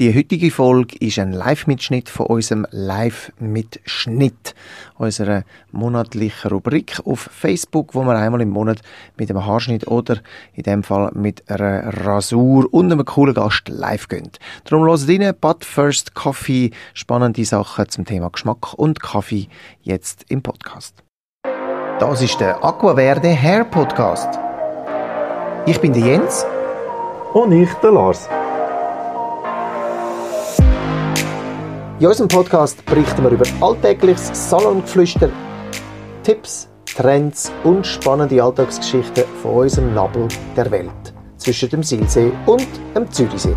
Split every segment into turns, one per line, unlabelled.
Die heutige Folge ist ein Live-Mitschnitt von unserem Live-Mitschnitt, unserer monatlichen Rubrik auf Facebook, wo wir einmal im Monat mit einem Haarschnitt oder in dem Fall mit einer Rasur und einem coolen Gast live gehen. Darum hört rein, But First Coffee, spannende Sachen zum Thema Geschmack und Kaffee jetzt im Podcast. Das ist der Aquaverde Hair Podcast. Ich bin der Jens.
Und ich, der Lars.
In unserem Podcast berichten wir über alltägliches Salongeflüster, Tipps, Trends und spannende Alltagsgeschichten von unserem Nabel der Welt zwischen dem Silsee und dem Zürichsee.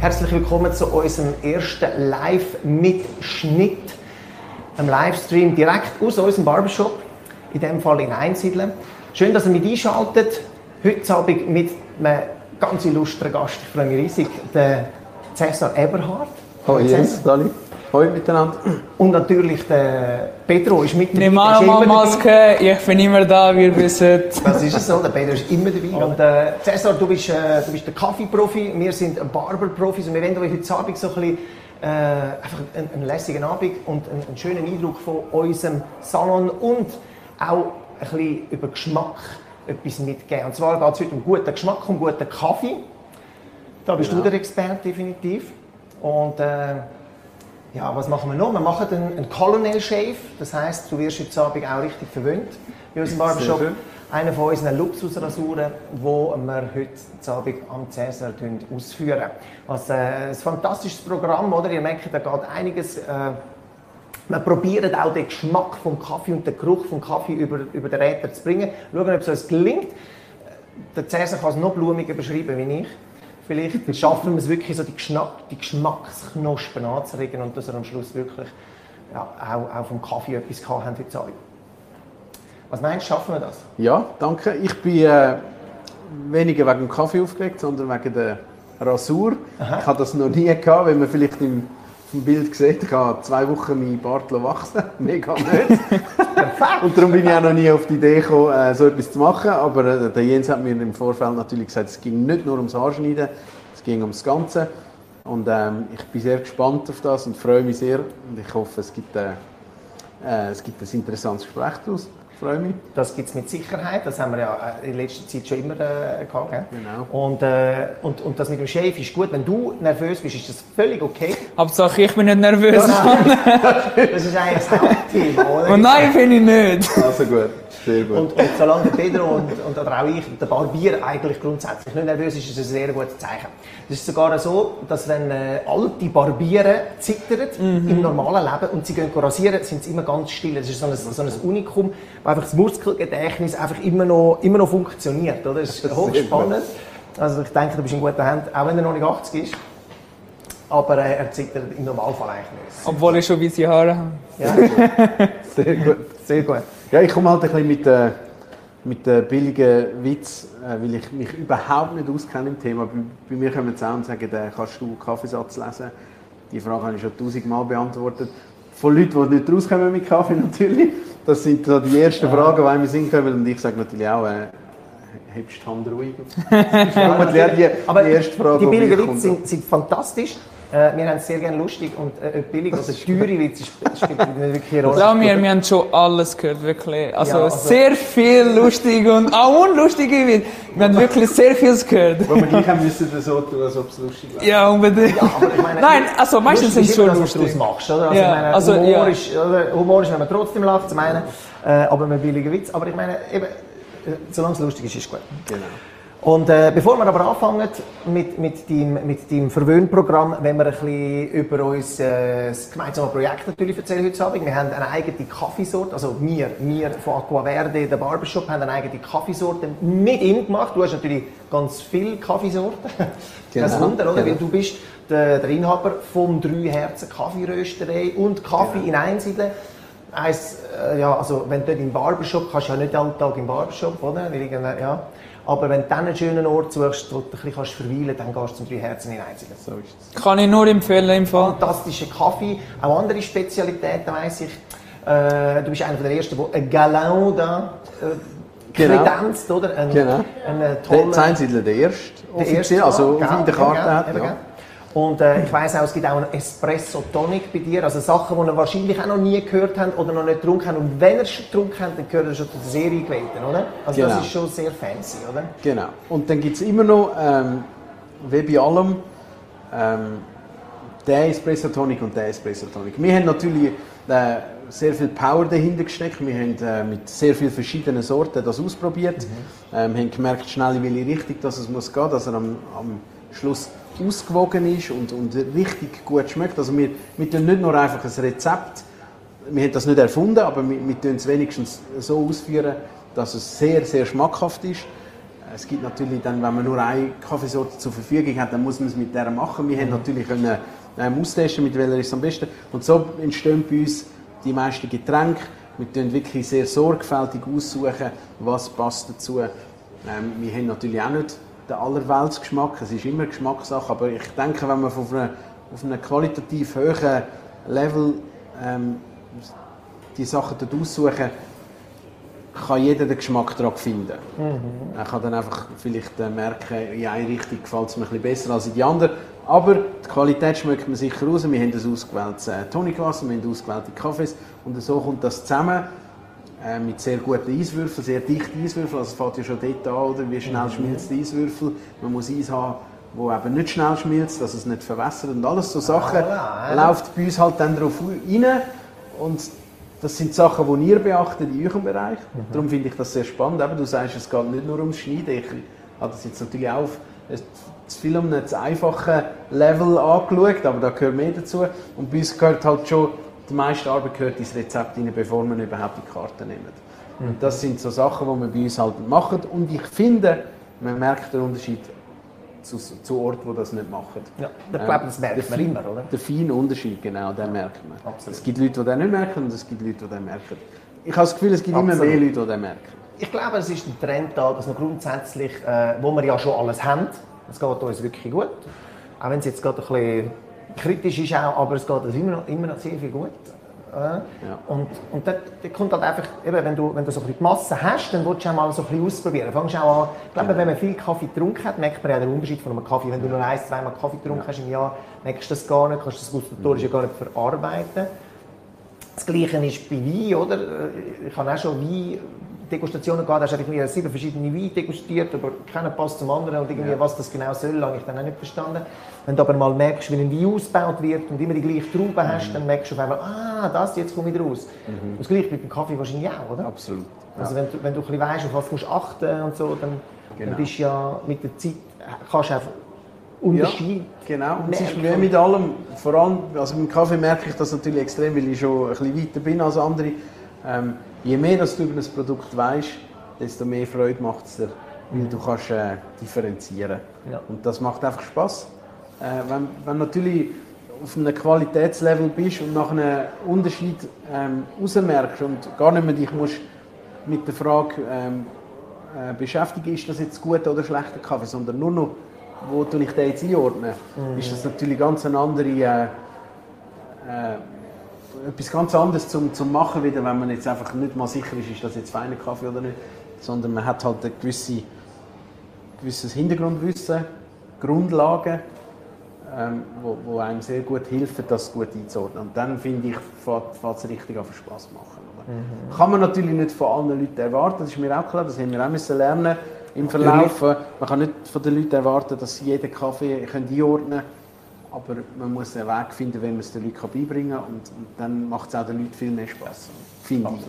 Herzlich willkommen zu unserem ersten Live-Mitschnitt, einem Livestream direkt aus unserem Barbershop, in dem Fall in Einsiedeln. Schön, dass ihr mit einschaltet. Heute Abend mit einem ganz illustren Gast. Ich freue mich riesig, der Cesar Eberhard.
Hallo Jens, Dali. Hallo miteinander.
Und natürlich der Pedro ist mit
Nimm mal mal Maske, ich bin immer da, wir wissen.
Das ist es so, der Pedro ist immer dabei. Und äh, Cesar, du bist, äh, du bist der Kaffeeprofi, wir sind Barberprofis und wir wollen euch heute Abend so ein bisschen äh, einfach einen, einen lässigen Abend und einen, einen schönen Eindruck von unserem Salon und auch ein bisschen über Geschmack etwas mitgeben. Und zwar geht es heute um guten Geschmack, um guten Kaffee. Da bist
Genau.
du der Experte definitiv. Und äh, ja, was machen wir noch? Wir machen einen, einen Colonel Shave. Das heisst, du wirst heute Abend auch richtig verwöhnt bei uns im Barbershop. Einer von unseren Luxusrasuren, die wir heute Abend am Cäsar ausführen. Also, äh, ein fantastisches Programm, oder? Ihr merkt, da geht einiges. Äh, wir probieren auch den Geschmack vom Kaffee und den Geruch vom Kaffee über, über den Räder zu bringen. Schauen, ob es uns gelingt. Der Cäsar kann es noch blumiger beschreiben wie ich. Vielleicht schaffen wir es wirklich, so die, Geschmack, die Geschmacksknospen anzuregen und dass er am Schluss wirklich ja, auch, auch vom Kaffee etwas gehabt haben heute Abend. Was meinst du, schaffen wir das?
Ja, danke. Ich bin äh, weniger wegen dem Kaffee aufgeregt, sondern wegen der Rasur. Ich habe das noch nie gehabt, wenn man vielleicht im, im Bild sieht. Ich habe zwei Wochen meinen Bart wachsen Mega nicht. Und darum bin ich auch noch nie auf die Idee gekommen, äh, so etwas zu machen. Aber äh, der Jens hat mir im Vorfeld natürlich gesagt, es ging nicht nur ums Haarschneiden, es ging ums Ganze. Und ähm, ich bin sehr gespannt auf das und freue mich sehr. Und ich hoffe, es gibt, äh, äh, es gibt ein interessantes Gespräch daraus. Freue mich.
Das gibt es mit Sicherheit. Das haben wir ja äh, in letzter Zeit schon immer äh, gehabt.
Genau.
Und, äh, und, und das mit dem Shave ist gut. Wenn du nervös bist, ist das völlig okay.
Hauptsache ich bin nicht nervös.
Das ist eigentlich das Hauptthema, oder?
Und nein, bin ich nicht.
Also gut.
Und, und solange Pedro und, und oder auch ich, der Barbier eigentlich grundsätzlich nicht nervös ist, ist es ein sehr gutes Zeichen. Es ist sogar so, dass wenn äh, alte Barbiere zittern im normalen Leben und sie gehen rasieren, sind sie immer ganz still. Das ist so ein, so ein Unikum, wo einfach das Muskelgedächtnis einfach immer noch, immer noch funktioniert. Oder? Das ist
Sehr
hochspannend. Also ich denke, du bist in guten Händen, auch wenn er noch nicht 80 ist. Aber äh, er zittert im Normalfall eigentlich nicht.
Obwohl ich schon weiße Haare habe.
Ja,
Sehr gut.
sehr gut.
Ja, ich komme halt ein bisschen mit, äh, mit äh, billigen Witz, äh, weil ich mich überhaupt nicht auskenne im Thema. Bei, bei mir kommen sie auch und sagen, äh, kannst du Kaffeesatz lesen? Die Frage habe ich schon tausendmal beantwortet. Von Leuten, die nicht rauskommen mit Kaffee natürlich. Das sind so die ersten Fragen, die einem in Sinn kommen. Und ich sage natürlich auch, äh, hebst die Hand ruhig. Das ist die,
Aber
die erste Frage,
die
die
billigen Witze sind, sind fantastisch. Äh, wir haben es sehr gerne lustig und äh, ob billig oder teure Witze ist- spielt nicht wirklich eine Rolle.
Glaub mir, wir haben schon alles gehört, wirklich. Also,
Ja, also-
sehr viel lustig und auch unlustige Witze. Wir haben wirklich sehr viel gehört.
Wo wir gleich haben müssen so tun, als ob es lustig wäre.
Ja, unbedingt.
Ich meine,
Nein, also meistens sind
lustig
es schon
immer das, was du
lustig.
machst. Oder? Also,
Ja,
meine,
also,
Humor,
ja.
ist, oder? Humor ist, wenn man trotzdem lacht, zum einen, äh, aber mit billigen Witz. Aber ich meine, eben, äh, solange es lustig ist, ist es gut.
Genau.
Und äh, bevor wir aber anfangen mit, mit deinem, mit deinem Verwöhnprogramm, wenn wir ein bisschen über unser äh, das gemeinsame Projekt natürlich erzählen heute Abend. Wir haben eine eigene Kaffeesorte, also wir, wir von Aquaverde, der Barbershop, haben eine eigene Kaffeesorte mit ihm gemacht. Du hast natürlich ganz viele Kaffeesorten. Das
Genau,
Wunder, oder?
genau.
Weil du bist der, der Inhaber vom Drei Herzen Kaffeerösterei und Kaffee in Einsiedeln. Eins, äh, ja, also wenn du dort im Barbershop, kannst du ja nicht jeden Tag im Barbershop, oder? Ja. Aber wenn du dann einen schönen Ort suchst, wo du ein bisschen kannst verweilen kannst, dann gehst du zum Drei Herzen in Einsiedeln.
So ist es.
Kann ich nur empfehlen im Fall.
Fantastischer Kaffee, auch andere Spezialitäten weiss ich. Äh, du bist einer der ersten, der ein Galant äh,
Genau.
kredenzt, oder? Ein,
Genau.
ein
Der
toller,
Seinsiedler, der erste,
der erste,
also
ja,
auf in der Karte
gell,
hat.
eben,
Ja.
Und äh, ich weiss auch, es gibt auch einen Espresso Tonic bei dir, also Sachen, die ihr wahrscheinlich auch noch nie gehört habt oder noch nicht getrunken habt. Und wenn ihr es schon getrunken habt, dann gehört ihr schon zu der Serie gewählten, oder? Also
Genau.
das ist schon sehr fancy, oder?
Genau. Und dann gibt es immer noch, ähm, wie bei allem, ähm, der Espresso Tonic und der Espresso Tonic. Wir haben natürlich äh, sehr viel Power dahinter gesteckt. Wir haben äh, mit sehr vielen verschiedenen Sorten das ausprobiert. Ähm, haben gemerkt, schnell in welche Richtung dass es muss gehen, dass er am, am Schluss ausgewogen ist und, und richtig gut schmeckt. Also wir, wir tun nicht nur einfach ein Rezept, wir haben das nicht erfunden, aber wir, wir tun es wenigstens so ausführen, dass es sehr, sehr schmackhaft ist. Es gibt natürlich dann, wenn man nur eine Kaffeesorte zur Verfügung hat, dann muss man es mit der machen. Wir haben natürlich können, ähm, austesten, mit welcher ist es am besten. Und so entstehen bei uns die meisten Getränke. Wir tun wirklich sehr sorgfältig aussuchen, was passt dazu. Ähm, wir haben natürlich auch nicht den Allerweltsgeschmack, es ist immer Geschmackssache, aber ich denke, wenn man auf einem, auf einem qualitativ hohen Level ähm, die Sachen dort aussuchen, kann jeder den Geschmack daran finden. Er kann dann einfach vielleicht äh, merken, in eine Richtung gefällt es mir ein bisschen besser als in die andere. Aber die Qualität schmeckt man sicher raus. Wir haben ein ausgewähltes äh, Tonikwasser, wir haben ausgewählte Kaffees und so kommt das zusammen äh, mit sehr guten Eiswürfeln, sehr dichten Eiswürfeln. Also es fängt ja schon dort an, oder? wie schnell schmilzt der Eiswürfel. Man muss Eis haben, wo eben nicht schnell schmilzt, dass es nicht verwässert und alles so Sachen
Voilà,
läuft bei uns halt dann darauf rein und das sind Sachen, die ihr beachtet in eurem Bereich. Darum finde ich das sehr spannend. Eben, du sagst, es geht nicht nur ums Schneiden. Ich habe das jetzt natürlich auch auf ein- zu viel um ein einfaches Level angeschaut, aber da gehört mehr dazu. Und bei uns gehört halt schon, die meiste Arbeit gehört ins Rezept rein, bevor man überhaupt die Karte nimmt. Und das sind so Sachen, die wir bei uns halt machen. Und ich finde, man merkt den Unterschied zu, zu Orten, wo das nicht machen.
Ja, ich glaube, das merkt man
der
immer, oder?
Der feine Unterschied, genau, den merkt man.
Absolut.
Es gibt Leute, die den nicht merken und es gibt Leute, die den merken. Ich habe das Gefühl, es gibt immer
Absolut.
mehr Leute, die den merken.
Ich glaube, es ist ein Trend da, dass wir grundsätzlich, äh, wo wir ja schon alles haben, es geht uns wirklich gut. Auch wenn es jetzt gerade ein bisschen kritisch ist, auch, aber es geht immer noch, immer noch sehr viel gut. Äh, Und, und dort, dort kommt halt einfach, eben, wenn, du, wenn du so ein bisschen die Masse hast, dann willst du auch mal so ein bisschen ausprobieren. Fangst auch an, ich glaube, wenn man viel Kaffee getrunken hat, merkt man ja den Unterschied von einem Kaffee. Wenn du nur ein, zweimal Kaffee getrunken hast im Jahr, merkst du das gar nicht, kannst das gustatorisch ja gar nicht verarbeiten. Das Gleiche ist bei Wein, oder? Ich habe auch schon Wein Degustationen gehabt, hast du sieben verschiedene Weine degustiert, aber keiner passt zum anderen und irgendwie, was das genau soll, habe ich dann auch nicht verstanden. Wenn du aber mal merkst, wie ein Wein ausgebaut wird und immer die gleiche Traube hast, dann merkst du auf einmal, ah, das, jetzt komme ich raus. Und Das Gleiche mit dem Kaffee wahrscheinlich auch, oder?
Absolut.
Also wenn du, wenn du ein bisschen weißt, auf was du musst achten und so, dann,
Genau.
dann bist du ja mit der Zeit, kannst du einfach Unterschied
Genau, und es ist wie mit allem, vor allem, also beim Kaffee merke ich das natürlich extrem, weil ich schon ein bisschen weiter bin als andere. Ähm, je mehr dass du über ein Produkt weißt, desto mehr Freude macht es dir, weil du kannst äh, differenzieren.
Ja.
Und das macht einfach Spaß. Äh, wenn, wenn du natürlich auf einem Qualitätslevel bist und nach einem Unterschied ähm, rausmerkst und gar nicht mehr dich musst mit der Frage ähm, äh, beschäftigen, ist das jetzt guter oder schlechter Kaffee, sondern nur noch, wo tue ich den jetzt einordnen, ist das natürlich ganz eine andere, äh, äh, etwas ganz anderes zum, zum Machen, wieder, wenn man jetzt einfach nicht mal sicher ist, ist das jetzt feiner Kaffee oder nicht, sondern man hat halt ein gewisse, gewisses Hintergrundwissen, Grundlagen, ähm, wo, wo einem sehr gut hilft, das gut einzuordnen. Und dann finde ich, fängt es richtig an Spaß machen. Oder? Kann man natürlich nicht von allen Leuten erwarten, das ist mir auch klar, das haben wir auch müssen lernen im Verlauf. Man kann nicht von den Leuten erwarten, dass sie jeden Kaffee können einordnen können, aber man muss einen Weg finden, wie man es den Leuten beibringen kann und, und dann macht es auch den Leuten viel mehr Spaß, finde ich.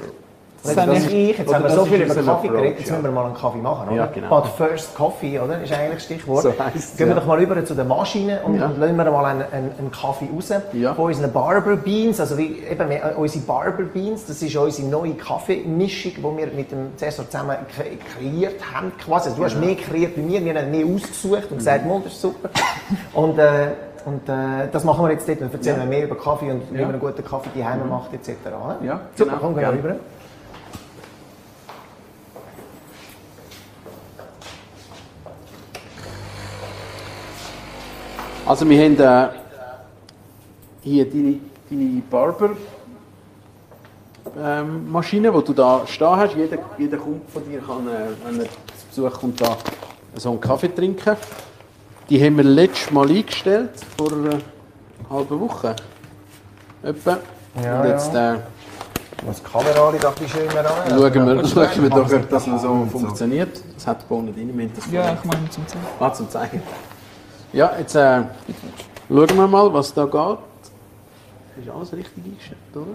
Jetzt,
Das
das
ist-
ich, jetzt haben wir so viel über Kaffee
Approach,
geredet, jetzt müssen wir mal einen Kaffee machen, oder?
Ja, genau.
But first Coffee, oder? Ist eigentlich das Stichwort.
So heisst's,
Gehen wir
ja.
doch mal über zu der Maschine und,
Ja.
und lassen wir mal einen, einen, einen Kaffee raus
Ja.
von unseren Barber Beans, also wie, eben wir, äh, unsere Barber Beans, das ist unsere neue Kaffeemischung, die wir mit dem Cäsar zusammen kre- kreiert haben. Quasi. Also, du hast mehr kreiert bei mir, wir haben mehr ausgesucht und gesagt, "Mal, das ist super. Und, äh, und äh, das machen wir jetzt dort und erzählen
Ja.
wir mehr über Kaffee und wie man einen guten Kaffee daheim macht etc.
Ja,
Super,
genau.
komm, gehen wir rüber.
Also wir haben äh, hier deine, deine Barber Kaffeemaschine, die du da stehen hast. Jeder, jeder Kunde von dir kann, äh, wenn er zu Besuch kommt, da so einen Kaffee trinken. Die haben wir letztes Mal eingestellt, vor einer halben Woche. Etwa.
Ja,
Und jetzt äh,
Das Kamera da ein bisschen schöner an.
schauen wir, schauen wir doch, ob das noch so funktioniert. Das hat Bohnen drin, wir das
Ja, ich meine zum Zeigen.
Ah, zum Zeigen. Ja, jetzt äh, schauen wir mal, was da geht. Ist alles richtig eingestellt, oder?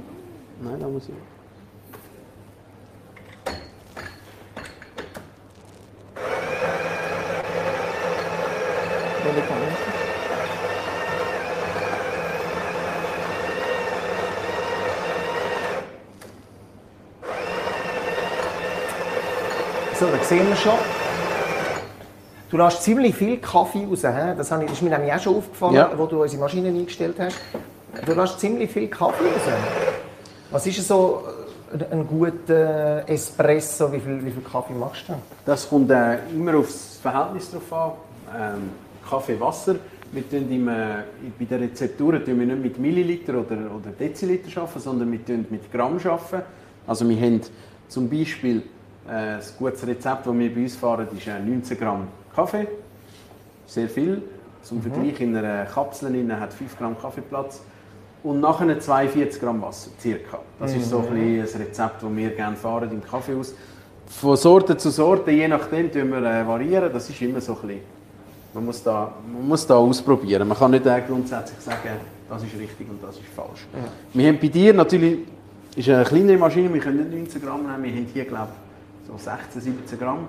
Nein, da muss ich.
So, da sehen wir schon. Du lässt ziemlich viel Kaffee raus. He? Das, ist mir nämlich auch schon aufgefallen,
Ja.
wo du unsere Maschine eingestellt hast. Du lässt ziemlich viel Kaffee raus. Was ist so äh, ein guter Espresso? Wie viel, wie viel Kaffee machst du?
Das kommt äh, immer aufs Verhältnis drauf an. Ähm, Kaffee, Wasser. Wir tun im, äh, bei den Rezepturen tun wir nicht mit Milliliter oder, oder Deziliter arbeiten, sondern wir tun mit Gramm arbeiten. Also wir haben zum Beispiel ein gutes Rezept, das wir bei uns fahren, ist äh, 19 Gramm Kaffee. Sehr viel. Zum Vergleich, in einer Kapsel drin hat 5 Gramm Kaffeeplatz. Und nachher 42 Gramm Wasser, circa. Das ist so ein, bisschen ein Rezept, das wir gerne fahren im Kaffeehaus. Von Sorte zu Sorte, je nachdem, tun wir äh, variieren. Das ist immer so ein bisschen, man muss da, man muss da ausprobieren. Man kann nicht äh, grundsätzlich sagen, das ist richtig und das ist falsch. Wir haben bei dir natürlich, ist eine kleinere Maschine, wir können nicht 19 Gramm nehmen, wir haben hier, glaube ich, so 16, 17 Gramm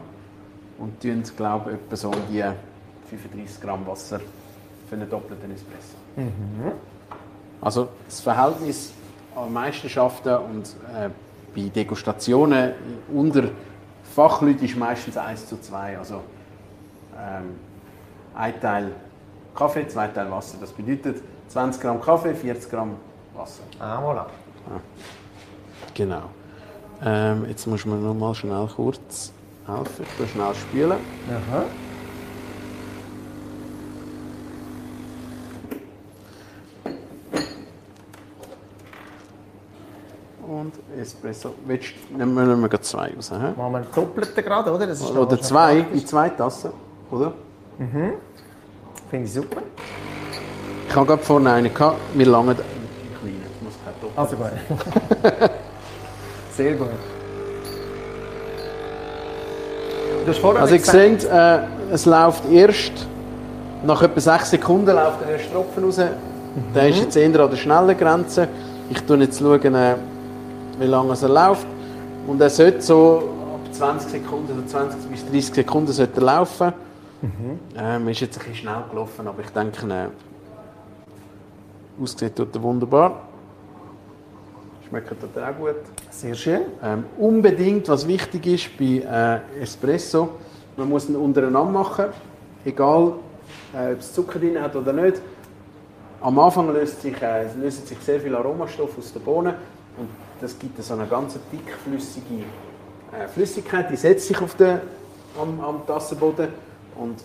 und tun, glaube ich, etwa so die 35 Gramm Wasser für einen doppelten Espresso. Also das Verhältnis an Meisterschaften und äh, bei Degustationen unter Fachleuten ist meistens 1 zu 2. Also ähm, ein Teil Kaffee, zwei Teil Wasser. Das bedeutet 20 Gramm Kaffee, 40 Gramm Wasser.
Ah, voilà.
Genau. Ähm, jetzt muss man noch mal schnell kurz helfen. Ich schnell spülen.
Aha.
Und Espresso. Willst, nehmen wir, nehmen wir zwei raus. He?
Machen wir einen doppelten gerade, oder?
Oder
doch
zwei, in zwei Tassen. Oder?
Finde ich super.
Ich habe gerade vorne einen gehabt. Wir langen. Ich muss kein Doppel.
Also gut. Sehr gut.
Also
gesagt-
seht, äh, es läuft erst, nach etwa 6 Sekunden läuft der erste Tropfen raus. Der ist jetzt eher an der schnellen Grenze. Ich schaue jetzt, schauen, äh, wie lange es läuft. Und er sollte so ab 20 Sekunden, so 20 bis 30 Sekunden sollte er laufen. Ähm, ist jetzt ein bisschen schnell gelaufen, aber ich denke, äh, aussieht tut er wunderbar. Schmeckt er auch gut.
Sehr schön.
Ähm, unbedingt, was wichtig ist bei äh, Espresso, man muss ihn untereinander machen, egal äh, ob es Zucker drin hat oder nicht. Am Anfang löst sich, äh, lösen sich sehr viele Aromastoffe aus den Bohnen und das gibt so eine ganz dickflüssige äh, Flüssigkeit, die setzt sich auf den, am, am Tassenboden und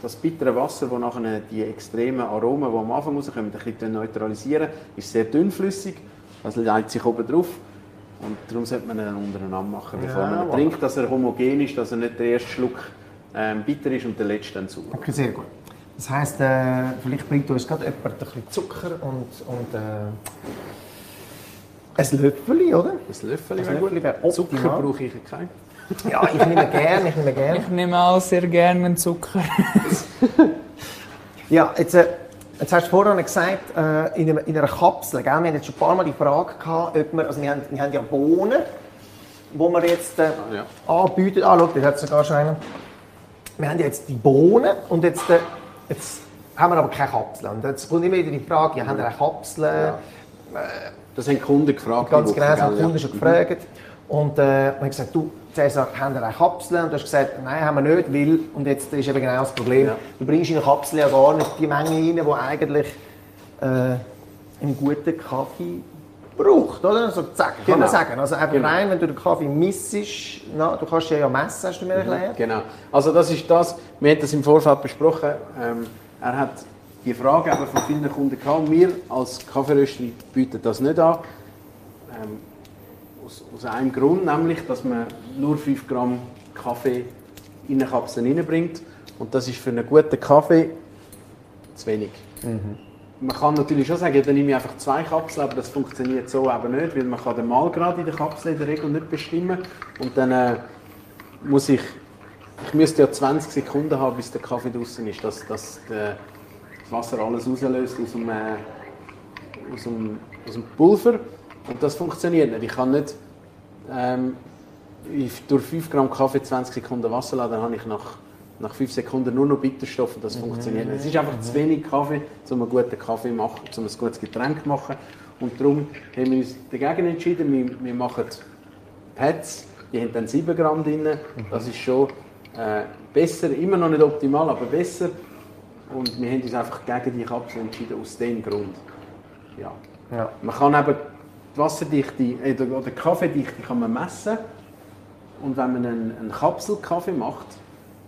das bittere Wasser, das nachher die extremen Aromen, die am Anfang rauskommen, ein bisschen neutralisieren, ist sehr dünnflüssig, das legt sich oben drauf und darum sollte man ihn untereinander machen, bevor
Ja,
man trinkt, dass er homogen ist, dass er nicht der erste Schluck ähm, bitter ist und der letzte dann sauer.
Okay, sehr gut. Das heisst, äh, vielleicht bringt uns gerade jemand ein bisschen Zucker und, und äh, ein Löffel, oder?
Ein Löffel wäre gut. Zucker
optimal.
brauche ich keinen.
Ja, ich nehme gerne, ich nehme gerne.
Ich nehme auch sehr gerne einen Zucker.
Ja, jetzt, äh, jetzt hast du vorhin gesagt, äh, in, einer, in einer Kapsel, gell? wir haben jetzt schon ein paar Mal die Frage gehabt, ob wir, also wir haben, wir haben ja Bohnen, wo wir jetzt äh,
Ja.
anbieten. Ah, schau, da hat es sogar schon einen. Wir haben jetzt die Bohnen und jetzt, äh, jetzt haben wir aber keine Kapsel. Und jetzt kommt immer wieder die Frage, ja, haben wir eine Kapsel?
Ja. Das haben die Kunden gefragt.
Ganz
die
genau, das haben die Kunden
ja.
schon gefragt. Und äh, wir haben gesagt, du, Cäsar, haben wir eine Kapsel? Und du hast gesagt, nein, haben wir nicht, weil, und jetzt ist eben genau das Problem,
Ja.
du bringst in eine Kapsel ja gar nicht die Menge rein, die eigentlich äh, einen guten Kaffee braucht, oder? So, zack, kann
Genau.
man sagen. Also einfach
Genau.
rein, wenn du den Kaffee missest, na, du kannst ja ja messen, hast du mir erklärt.
Genau. Also das ist das, wir haben das im Vorfeld besprochen. Ähm, er hat die Frage eben von vielen Kunden gehabt. Wir als Kaffeeröster bieten das nicht an. Ähm, aus, aus einem Grund, nämlich, dass man nur 5 Gramm Kaffee in eine Kapsel reinbringt. Und das ist für einen guten Kaffee zu wenig. Man kann natürlich schon sagen, dann nehme ich einfach zwei Kapseln, aber das funktioniert so eben nicht, weil man kann den Malgrad in der Kapsel in der Regel nicht bestimmen. Und dann äh, muss ich, ich müsste ja 20 Sekunden haben, bis der Kaffee draußen ist, dass, dass der, das Wasser alles rauslöst aus dem, äh, aus, dem, aus dem Pulver. Und das funktioniert nicht. Ich kann nicht ähm, ich durch 5 Gramm Kaffee 20 Sekunden Wasser lassen, dann habe ich nach, nach 5 Sekunden nur noch Bitterstoff und das funktioniert nicht. Es ist einfach zu wenig Kaffee, um einen guten Kaffee zu machen, um ein gutes Getränk zu machen. Und darum haben wir uns dagegen entschieden, wir, wir machen Pads, die haben dann 7 Gramm drin. Das ist schon äh, besser, immer noch nicht optimal, aber besser. Und wir haben uns einfach gegen die Kapsel entschieden, aus dem Grund. Ja.
Ja.
Man kann eben die Wasserdichte oder die Kaffeedichte kann man messen. Und wenn man einen, einen Kapselkaffee macht,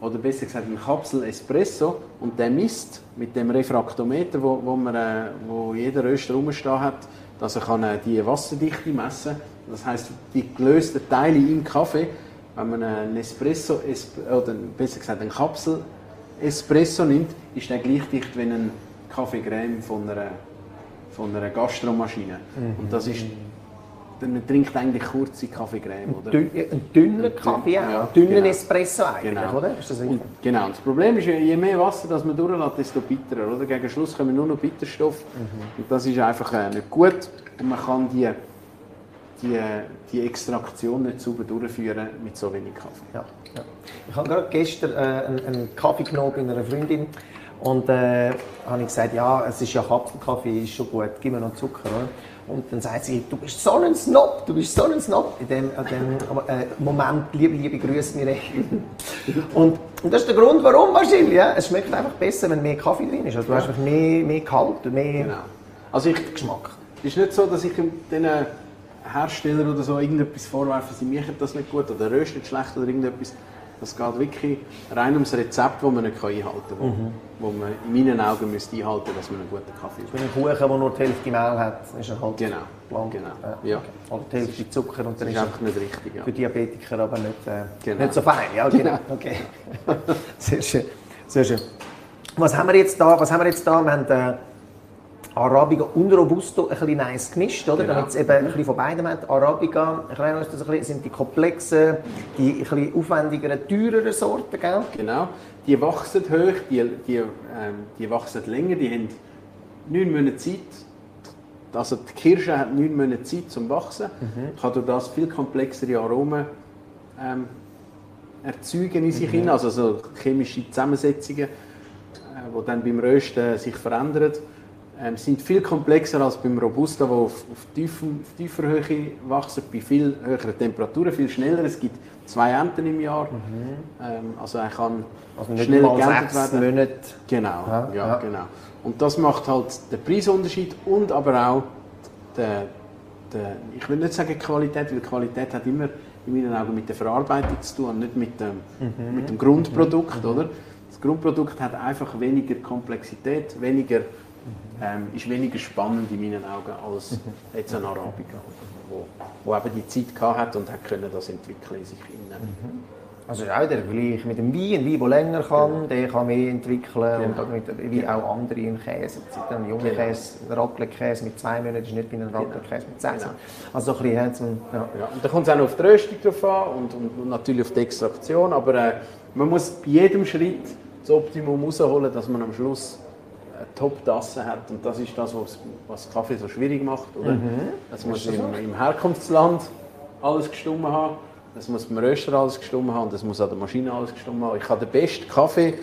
oder besser gesagt einen Kapsel-Espresso, und der misst mit dem Refraktometer, wo, wo, man, äh, wo jeder Röster rumstehen hat, dass er kann, äh, die Wasserdichte messen kann. Das heißt, die gelösten Teile im Kaffee, wenn man einen Espresso, Esp oder besser gesagt einen Kapsel-Espresso nimmt, ist der gleich dicht wie ein Kaffeecreme von einer, von einer Gastromaschine. Und das ist, man trinkt eigentlich kurze Kaffeecreme, oder?
Dünn, ein dünner Kaffee, ja.
Ja,
ein dünner
genau.
Espresso eigentlich,
Genau.
oder? Das
Und, genau. Das Problem ist, je mehr Wasser das man durchlässt, desto bitterer. Oder? Gegen Schluss kommen nur noch Bitterstoff. Und das ist einfach äh, nicht gut. Und man kann die, die, die Extraktion nicht sauber durchführen mit so wenig Kaffee.
Ja, ja. Ich habe gerade gestern äh, einen, einen Kaffee genommen bei einer Freundin und äh, habe ich gesagt, ja, es ist ja Kapselkaffee, ist schon gut, gib mir noch Zucker. Oder? Und dann sagt sie, du bist so ein Snob, du bist so ein Snob. In dem, in dem äh, Moment, liebe, liebe Grüße, Mireille. und, und das ist der Grund, warum wahrscheinlich. Ja? Es schmeckt einfach besser, wenn mehr Kaffee drin ist. Also du hast einfach mehr, mehr Gehalt, mehr
Genau. Also ich,
Geschmack.
Es ist nicht so, dass ich den Herstellern oder so irgendetwas vorwerfe, sie machen das nicht gut oder rösten schlecht oder irgendetwas. Das geht wirklich rein ums Rezept, das man nicht einhalten kann, wo, wo man in meinen Augen müsste einhalten müsste, dass man einen guten Kaffee
Bei einem Kuchen, der nur die Hälfte Mehl hat, ist er halt
Genau,
blank.
genau,
Ja.
ja.
okay. Oder die Hälfte Zucker und
Das
dann
ist
ist
einfach nicht richtig. Ja.
für Diabetiker aber nicht, äh,
Genau.
nicht so fein. Ja, genau. Okay. Sehr schön. Sehr schön. Was haben wir jetzt da? Was haben wir jetzt da? Wir haben äh, Arabica und Robusto ein bisschen nice gemischt, oder?
Genau.
Damit es eben ein bisschen von beidem hat. Arabica, erklären uns das ein bisschen, sind die komplexen, die ein bisschen aufwendigeren, teureren Sorten, gell?
Genau. Die wachsen hoch, die, die, ähm, die wachsen länger, die haben neun Monate Zeit. Also die Kirsche hat neun Monate Zeit zum Wachsen, kann durch das viel komplexere Aromen ähm, erzeugen in sich hinein, also so chemische Zusammensetzungen, äh, die dann beim Rösten sich verändern. Ähm, sind viel komplexer als beim Robusta, wo auf, auf, tiefen, auf tiefer Höhe wachsen, bei viel höheren Temperaturen, viel schneller. Es gibt zwei Ernten im Jahr, ähm, also er kann
Also
schneller geerntet werden.
Monate.
Genau,
Ja,
ja,
ja.
genau. Und das macht halt den Preisunterschied und aber auch den, den, ich will nicht sagen Qualität, weil Qualität hat immer in meinen Augen mit der Verarbeitung zu tun, und nicht mit dem,
Mhm.
mit dem Grundprodukt, oder? Das Grundprodukt hat einfach weniger Komplexität, weniger, ähm, ist weniger spannend in meinen Augen als
Mhm.
jetzt ein Arabica, wo, wo eben die Zeit gehabt hat und hat können das entwickeln in sich innen.
Also ist auch der Vergleich mit dem Wein. Ein Wein, der länger kann, der kann mehr entwickeln.
Genau.
Und mit, wie auch andere im Käse. Ein junger
Genau.
Käse, ein Raclette-Käse mit zwei Monaten ist nicht wie ein Raclette-Käse mit sechs.
Genau.
Also so ein bisschen, zum, ja.
Ja, und da kommt es auch noch auf die Röstung drauf an und, und, und natürlich auf die Extraktion, aber äh, man muss bei jedem Schritt das Optimum rausholen, dass man am Schluss Top-Tasse hat und das ist das, was, was Kaffee so schwierig macht. Oder? Es muss im, im Herkunftsland alles gestummen haben, es muss beim Röster alles gestummen haben und es muss an der Maschine alles gestummen haben. Ich kann den besten Kaffee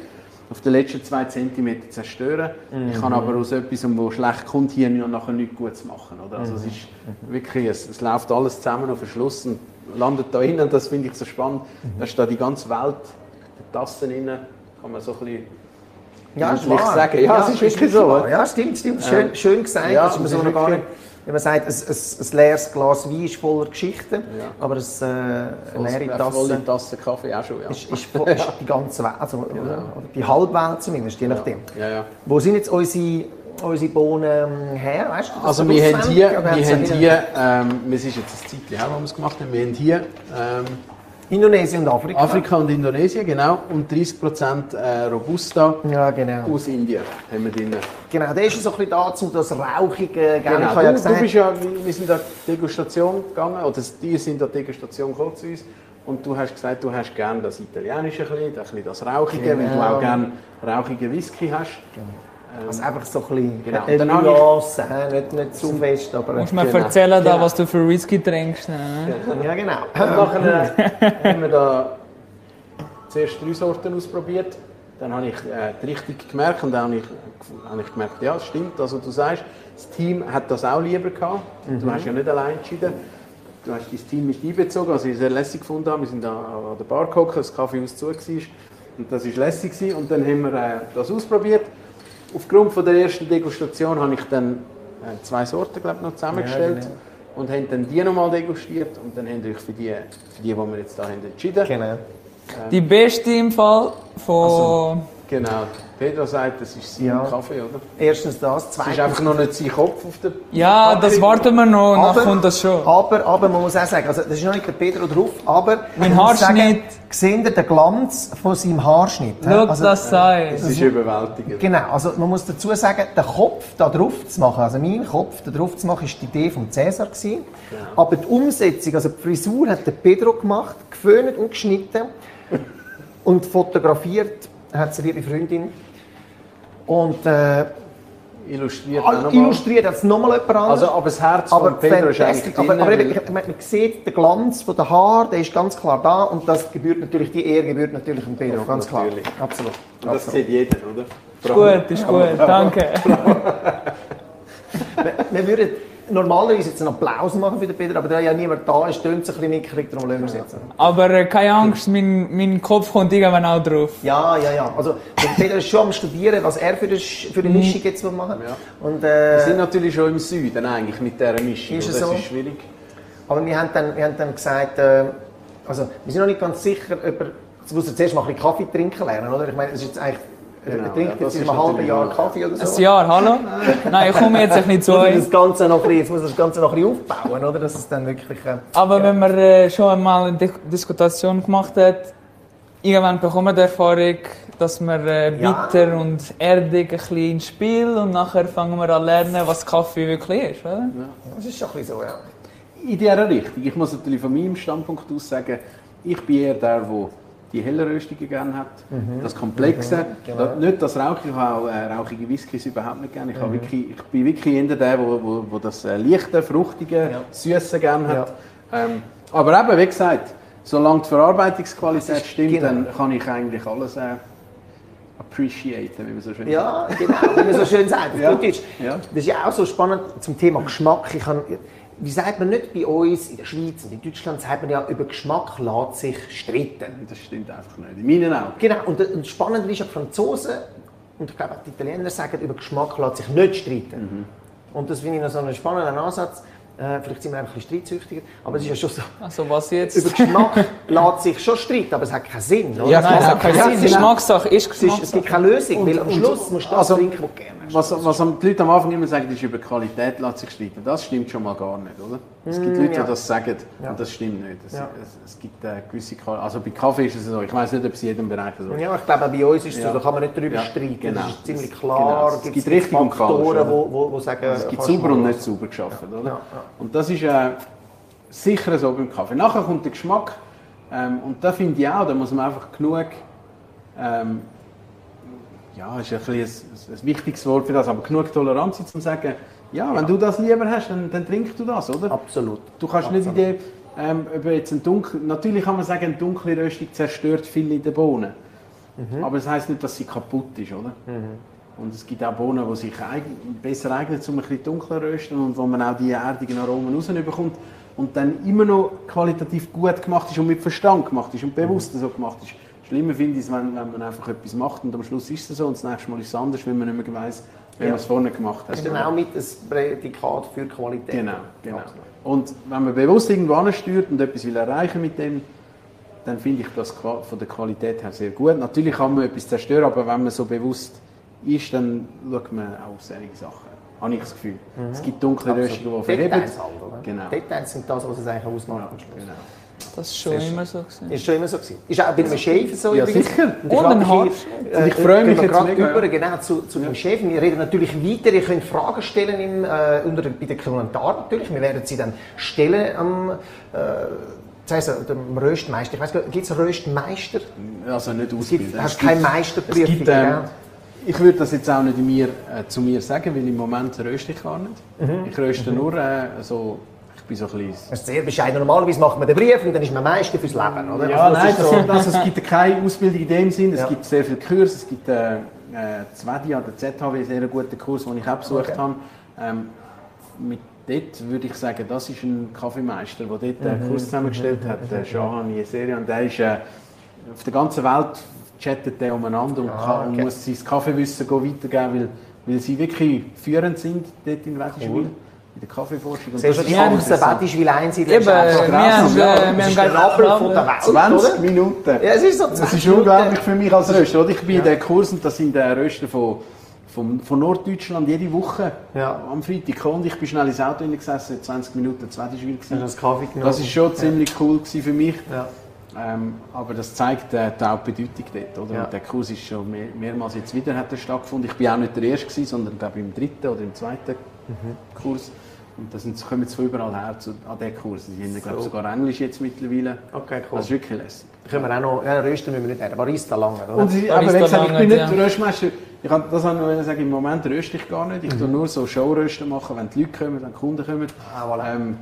auf den letzten zwei Zentimeter zerstören. Ich kann aber aus etwas, wo schlecht kommt, hier nachher nichts Gutes machen. Oder? Also es ist wirklich, es, es läuft alles zusammen auf den Schluss und landet da innen. Das finde ich so spannend. Da ist da die ganze Welt, die Tassen innen, kann man so ein bisschen
Ja, ist wahr.
sagen. Ja, es ist wirklich so.
wahr. Ja, stimmt, stimmt. Schön, schön gesagt.
Ja,
das ist mir
das
so gar nicht. Wenn man sagt, ein, ein, ein leeres Glas Wein ist voller Geschichten,
Ja.
aber ein, äh, eine leere
Volle
Tasse
Tasse Kaffee auch schon, ja.
ist, ist, voll- ist die ganze Welt, also, oder, oder die Halbwelt zumindest, je nachdem.
Ja, ja.
Wo sind jetzt unsere, unsere Bohnen her? Weißt du,
Also
so
wir haben hier, wir haben hier ähm, es ist jetzt ein Zeitchen her, wo wir es gemacht haben, wir haben hier ähm,
Indonesien und Afrika.
Afrika und Indonesien, genau, und 30% äh, Robusta
Ja, genau.
aus Indien haben wir drin.
Genau, der ist so ein bisschen da, um das Rauchige?
Genau,
ich
du,
ja
du
gesagt,
bist ja, wir sind an die Degustation gegangen, oder die sind an die Degustation gekommen zu uns. Und du hast gesagt, du hast gerne das Italienische, ein bisschen, ein bisschen das Rauchige, weil du
Genau.
auch gerne rauchige Whisky hast.
Also einfach so ein bisschen
Genau.
eine
ich-
Nuance, hä? nicht, nicht zu fest, aber...
Musst mir
Genau.
erzählen, da,
Genau.
was du für Whisky trinkst? Ne?
Ja, genau.
Und nachher äh, haben wir da zuerst drei Sorten ausprobiert. Dann habe ich äh, die Richtung gemerkt und dann habe ich, habe ich gemerkt, ja, es stimmt. Also du sagst, das Team hat das auch lieber gehabt. Du hast ja nicht allein entschieden. Du hast dein Team mit einbezogen, was ich sehr lässig gefunden habe. Wir sind da an der Bar gekommen, das Kaffeehaus zu war. Und das war lässig. gewesen. Und dann haben wir äh, das ausprobiert. Aufgrund von der ersten Degustation habe ich dann äh, zwei Sorten glaub, ich, noch zusammengestellt.
genau.
Und haben dann die nochmal degustiert und dann haben wir für die, für die, die wir jetzt da haben, entschieden.
genau.
Die beste im Fall von.
Genau. Pedro sagt, das ist sein
Ja.
Kaffee, oder?
Erstens das,
Es ist
zweitens...
einfach noch nicht sein Kopf auf der...
ja, das warten wir noch, dann kommt das schon.
Aber, aber man muss auch sagen, also das ist noch nicht der Pedro drauf, aber
Mein Haarschnitt.
Seht ihr den Glanz von seinem Haarschnitt?
Schau
Also,
das sein.
Es ist überwältigend.
Genau, also man muss dazu sagen, den Kopf da drauf zu machen, also meinen Kopf da drauf zu machen, ist die Idee von Cäsar gewesen. Aber die Umsetzung, also die Frisur hat der Pedro gemacht, geföhnt und geschnitten und fotografiert hat seine liebe Freundin. Und äh,
Illustriert auch
all-
nochmal.
illustriert es nochmal jemand anderes.
Also, aber das Herz
aber
von Pedro ist eigentlich
aber, aber eben, man, man sieht den Glanz von der Haar, der ist ganz klar da und das gebührt natürlich, die Ehre gebührt natürlich dem Pedro, ganz klar.
Natürlich.
Absolut.
Und das
Absolut.
sieht jeder, oder?
Ist gut, ist gut, danke.
Wir würden normalerweise jetzt einen Applaus machen für den Pedro, aber da ja niemand da ist, tönt es ein bisschen mickrig, darum lassen wir es jetzt.
Aber äh, keine Angst, mein, mein Kopf kommt irgendwann auch drauf.
Ja, ja, ja. Also, der Pedro ist schon am Studieren, was er für eine, Sch- für eine Mischung jetzt will machen
Ja.
Und,
Wir sind
äh,
natürlich schon im Süden eigentlich mit dieser Mischung.
Ist es so?
Das ist schwierig.
aber wir haben dann, wir haben dann gesagt, äh, also, wir sind noch nicht ganz sicher, ob er, jetzt muss er zuerst mal ein bisschen Kaffee trinken lernen, oder? Ich meine, es ist jetzt eigentlich,
Genau,
trinkt
ja, das
jetzt in einem halben Jahr Kaffee oder so.
Ein Jahr, hallo? Nein, ich komme jetzt bisschen zu
Jetzt muss
euch.
das Ganze noch ein bisschen, jetzt muss das Ganze noch ein bisschen aufbauen, oder? Dass es dann wirklich... Äh,
Aber wenn man äh, schon einmal eine Di- Diskussion gemacht hat, irgendwann bekommt man die Erfahrung, dass man äh,
Ja.
bitter und erdig ein bisschen ins Spiel und nachher fangen wir an lernen, was Kaffee wirklich ist, oder?
das ist schon ein bisschen so, ja.
In dieser Richtung. Ich muss natürlich von meinem Standpunkt aus sagen, ich bin eher der, der die hellen Röstungen gerne hat, das Komplexe.
genau.
Da- Nicht das Rauchige, ich habe auch äh, rauchige Whiskys überhaupt nicht gerne. Ich, habe wirklich, ich bin wirklich eher der, der wo, wo das äh, leichte, fruchtige,
Ja.
süße gerne hat. Ähm, aber eben, wie gesagt, solange die Verarbeitungsqualität stimmt,
genau.
dann kann ich eigentlich alles äh, appreciaten, wie man so schön sagt.
Ja, genau, wie man so schön sagt.
Ja.
gut Deutsch.
Ja.
Das ist ja auch so spannend zum Thema Geschmack. Ich kann, wie sagt man nicht bei uns in der Schweiz und in Deutschland, sagt man ja, über Geschmack lässt sich streiten.
Das stimmt einfach nicht. In meinen Augen.
Genau, und das und das Spannende ist, ja, die Franzosen und ich glaube auch die Italiener sagen, über Geschmack lässt sich nicht streiten. Und das finde ich noch so einen spannenden Ansatz. Äh, vielleicht sind wir ein bisschen streitsüchtiger, aber es ist ja schon so.
Also was jetzt?
Über Geschmack lässt sich schon streiten, aber es hat keinen Sinn. Oder?
Ja,
Nein, es hat keinen Sinn. Geschmackssache ist
Es, ist, es gibt
Geschmackssache.
keine Lösung, weil am
und-
Schluss musst du das
also-
trinken, was du gerne.
Was, was die Leute am Anfang immer sagen, ist über Qualität sich streiten. Das stimmt schon mal gar nicht, oder? Es gibt Leute,
ja.
die das sagen
Ja.
und das stimmt nicht. Es,
Ja.
es, es gibt äh, gewisse Qualität. Also bei Kaffee ist es so. Ich weiß nicht, ob es in jedem Bereich so ist.
Ja, ich glaube, bei uns ist es so, da kann man nicht darüber streiten.
genau.
Das ist ziemlich
Es-
klar.
genau. Es gibt richtig und
Faktoren,
oder?
wo, wo, wo sagen,
Es gibt sauber und nicht sauber geschaffen, oder? Und das ist äh, sicher so beim Kaffee. Nachher kommt der Geschmack ähm, und da finde ich auch, da muss man einfach genug ähm, ja, ist ein, ein, ein wichtiges Wort für das, aber genug Toleranz, um zu sagen, ja, wenn du das lieber hast, dann, dann trinkst du das, oder?
Absolut.
Du kannst nicht in ähm, ob jetzt ein dunkel, natürlich kann man sagen, eine dunkle Röstung zerstört viel in den Bohnen. Aber das heisst nicht, dass sie kaputt ist, oder? Und es gibt auch Bohnen, die sich eig besser eignen, um ein bisschen dunkler zu rösten und wo man auch die erdigen Aromen rausbekommt und dann immer noch qualitativ gut gemacht ist und mit Verstand gemacht ist und bewusst so gemacht ist. Schlimmer finde ich es, wenn, wenn man einfach etwas macht und am Schluss ist es so und das nächste Mal ist es anders, weil man nicht mehr weiss, wie
Ja.
man es vorne gemacht hat.
Das ist dann auch mit ein Prädikat für Qualität.
Genau, genau. Und wenn man bewusst irgendwo ansteuert und etwas will erreichen mit dem, dann finde ich das von der Qualität her sehr gut. Natürlich kann man etwas zerstören, aber wenn man so bewusst ist, dann schaut man auch auf solche Sachen. Habe ich das Gefühl. Es gibt dunkle Röstungen, die verheben.
Details halt, oder?
Genau.
Details sind das, was es eigentlich ausmacht. am Schluss.
Genau.
Das ist schon
Sehr
immer so gewesen.
Ist schon immer so gewesen. Ist auch bei einem Chef so
Ja,
übrigens.
sicher.
Und ich,
Und ein
frage dich,
Haar.
äh,
Ich freue mich jetzt
gerade
mega,
über
ja.
genau, zu, zu dem Chef. Wir reden natürlich weiter. Ihr könnt Fragen stellen im, äh, unter, bei den Kommentaren natürlich. Wir werden sie dann stellen am äh, das heisst, dem Röstmeister. Ich weiß gar nicht, gibt es Röstmeister?
Also nicht ausbilden.
gibt, hast keine Meisterprüfung,
Es gibt, ähm, ich würde das jetzt auch nicht mir, äh, zu mir sagen, weil im Moment röste ich gar nicht.
Mhm.
Ich röste nur äh, so, bin so ein bisschen...
Das ist sehr bescheiden. Normalerweise macht man den Brief und dann ist man Meister fürs Leben, oder?
Ja,
Also das
nein,
ist
das,
so-
also, es gibt keine Ausbildung in dem Sinn. Es
Ja.
gibt sehr viele Kurse. Es gibt äh, äh, Zwedi an der ZHW, sehr guten Kurs, den ich auch besucht
Okay.
habe. Ähm, mit dort würde ich sagen, das ist ein Kaffeemeister, der dort einen
Mhm.
Kurs zusammengestellt hat, der Shahan Yeseri. Und der ist äh, auf der ganzen Welt chattet der umeinander und,
Ah,
kann,
okay.
und muss sein Kaffeewissen go weitergeben, weil, weil sie wirklich führend sind dort in Wettischwil. In der Kaffeeforschung. Und
Siehst du,
das
die
ist
Chance,
interessant.
Wettischwil einsiedeln,
Eben,
ist einfach
wir haben,
Ja,
äh,
das
wir
ist
haben
der Nabel von der. Welt,
20
oder?
Minuten.
Ja, es ist so 20
Das ist unglaublich für mich als Röster. Oder? Ich bin in den Kurs und das sind äh, Röster von, von, von Norddeutschland jede Woche
Ja.
am Freitag. Und ich bin schnell ins Auto gesessen, 20 Minuten, zweite.
Hast du das Kaffee genommen?
Das ist schon ziemlich cool gewesen für mich.
Ja.
Ähm, aber das zeigt äh, die Hauptbedeutung dort. Oder?
Ja.
Und der Kurs ist schon mehr, mehrmals jetzt wieder hat er stattgefunden. Ich bin auch nicht der Erste, gewesen, sondern glaube im dritten oder im zweiten
Mhm.
Kurs. Und da sind, kommen jetzt von überall her zu, an diesen Kurs. Die haben glaube
So.
sogar Englisch jetzt mittlerweile.
Okay, cool.
Das ist wirklich lässig.
Können wir auch noch, ja, rösten müssen wir nicht werden, Barista lange, oder?
Und sie, aber wie gesagt, ich bin nicht
ja.
Röstmeister. Ich kann, das wollte ich sagen, im Moment röste ich gar nicht. Ich
Mhm.
tue nur so Showrösten machen, wenn die Leute kommen, wenn die Kunden kommen.
Ah, voilà.
ähm,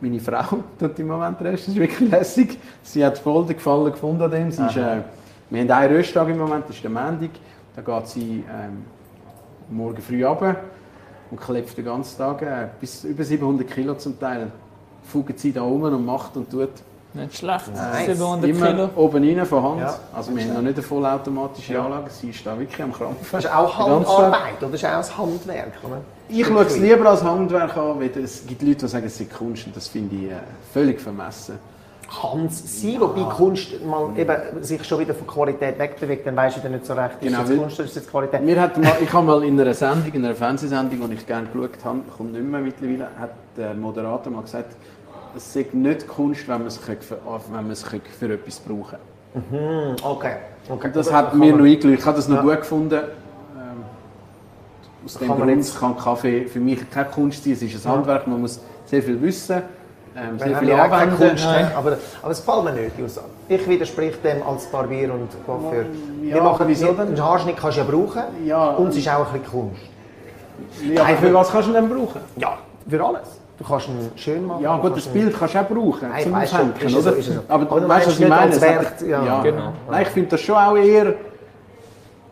meine Frau tut im Moment rösten, das ist wirklich lässig. Sie hat voll den Gefallen gefunden an dem. Sie ist, äh, wir haben einen Rösttag im Moment, das ist der Montag. Da geht sie ähm, morgen früh runter und klebt den ganzen Tag, äh, bis über 700 Kilo zum Teil. Fugt sie da rum und macht und tut.
Nicht schlecht.
Nice.
700
Immer
Kilo.
oben rein von Hand.
Ja.
Also wir haben noch nicht eine vollautomatische
Ja.
Anlage. Sie ist da wirklich am Krampfen.
Das ist auch. Handarbeit, oder? Das ist auch ein Handwerk, oder?
Ich schaue es lieber als Handwerk an, weil es gibt Leute, die sagen, es sei Kunst und das finde ich äh, völlig vermessen.
Kann es sein, wobei Kunst mal eben sich schon wieder von Qualität wegbewegt, dann weisst du dann nicht so recht, ist
Genau,
es
weil-
Kunst oder ist es Qualität?
Mir hat mal, ich habe mal in einer Sendung, in einer Fernsehsendung, die ich gerne geschaut habe, kommt nicht mehr mittlerweile, hat der Moderator mal gesagt, es sei nicht Kunst, wenn man es, für, wenn man es für etwas brauchen
Hm, okay. okay.
Das hat mir noch eingeleuchtet. Ich habe das noch
Ja.
gut gefunden. Ähm, aus dem
Kann
Grund kann Kaffee für mich keine Kunst sein. Es ist ein Handwerk, man muss sehr viel wissen, ähm, sehr
haben
viel
ja auch keine
anwenden.
Kunst,
Nein.
ne? aber, aber es gefällt mir nicht, Aussage. Ich widerspreche dem als Barbier und Coiffeur.
Ja,
wir machen,
wieso denn?
Einen Haarschnitt kannst du ja brauchen
Ja.
und es ist auch ein bisschen Kunst.
Ja, aber für was kannst du denn brauchen?
Ja, für alles. Du kannst ihn schön machen.
Ja gut, das Bild kannst du auch brauchen,
Nein,
zum
weißt schon,
Aufhängen,
ist es so,
oder?
ist es so.
Aber,
Aber du
weißt du, was ich meine?
Werk, ja.
Genau.
Nein, ich finde das schon auch eher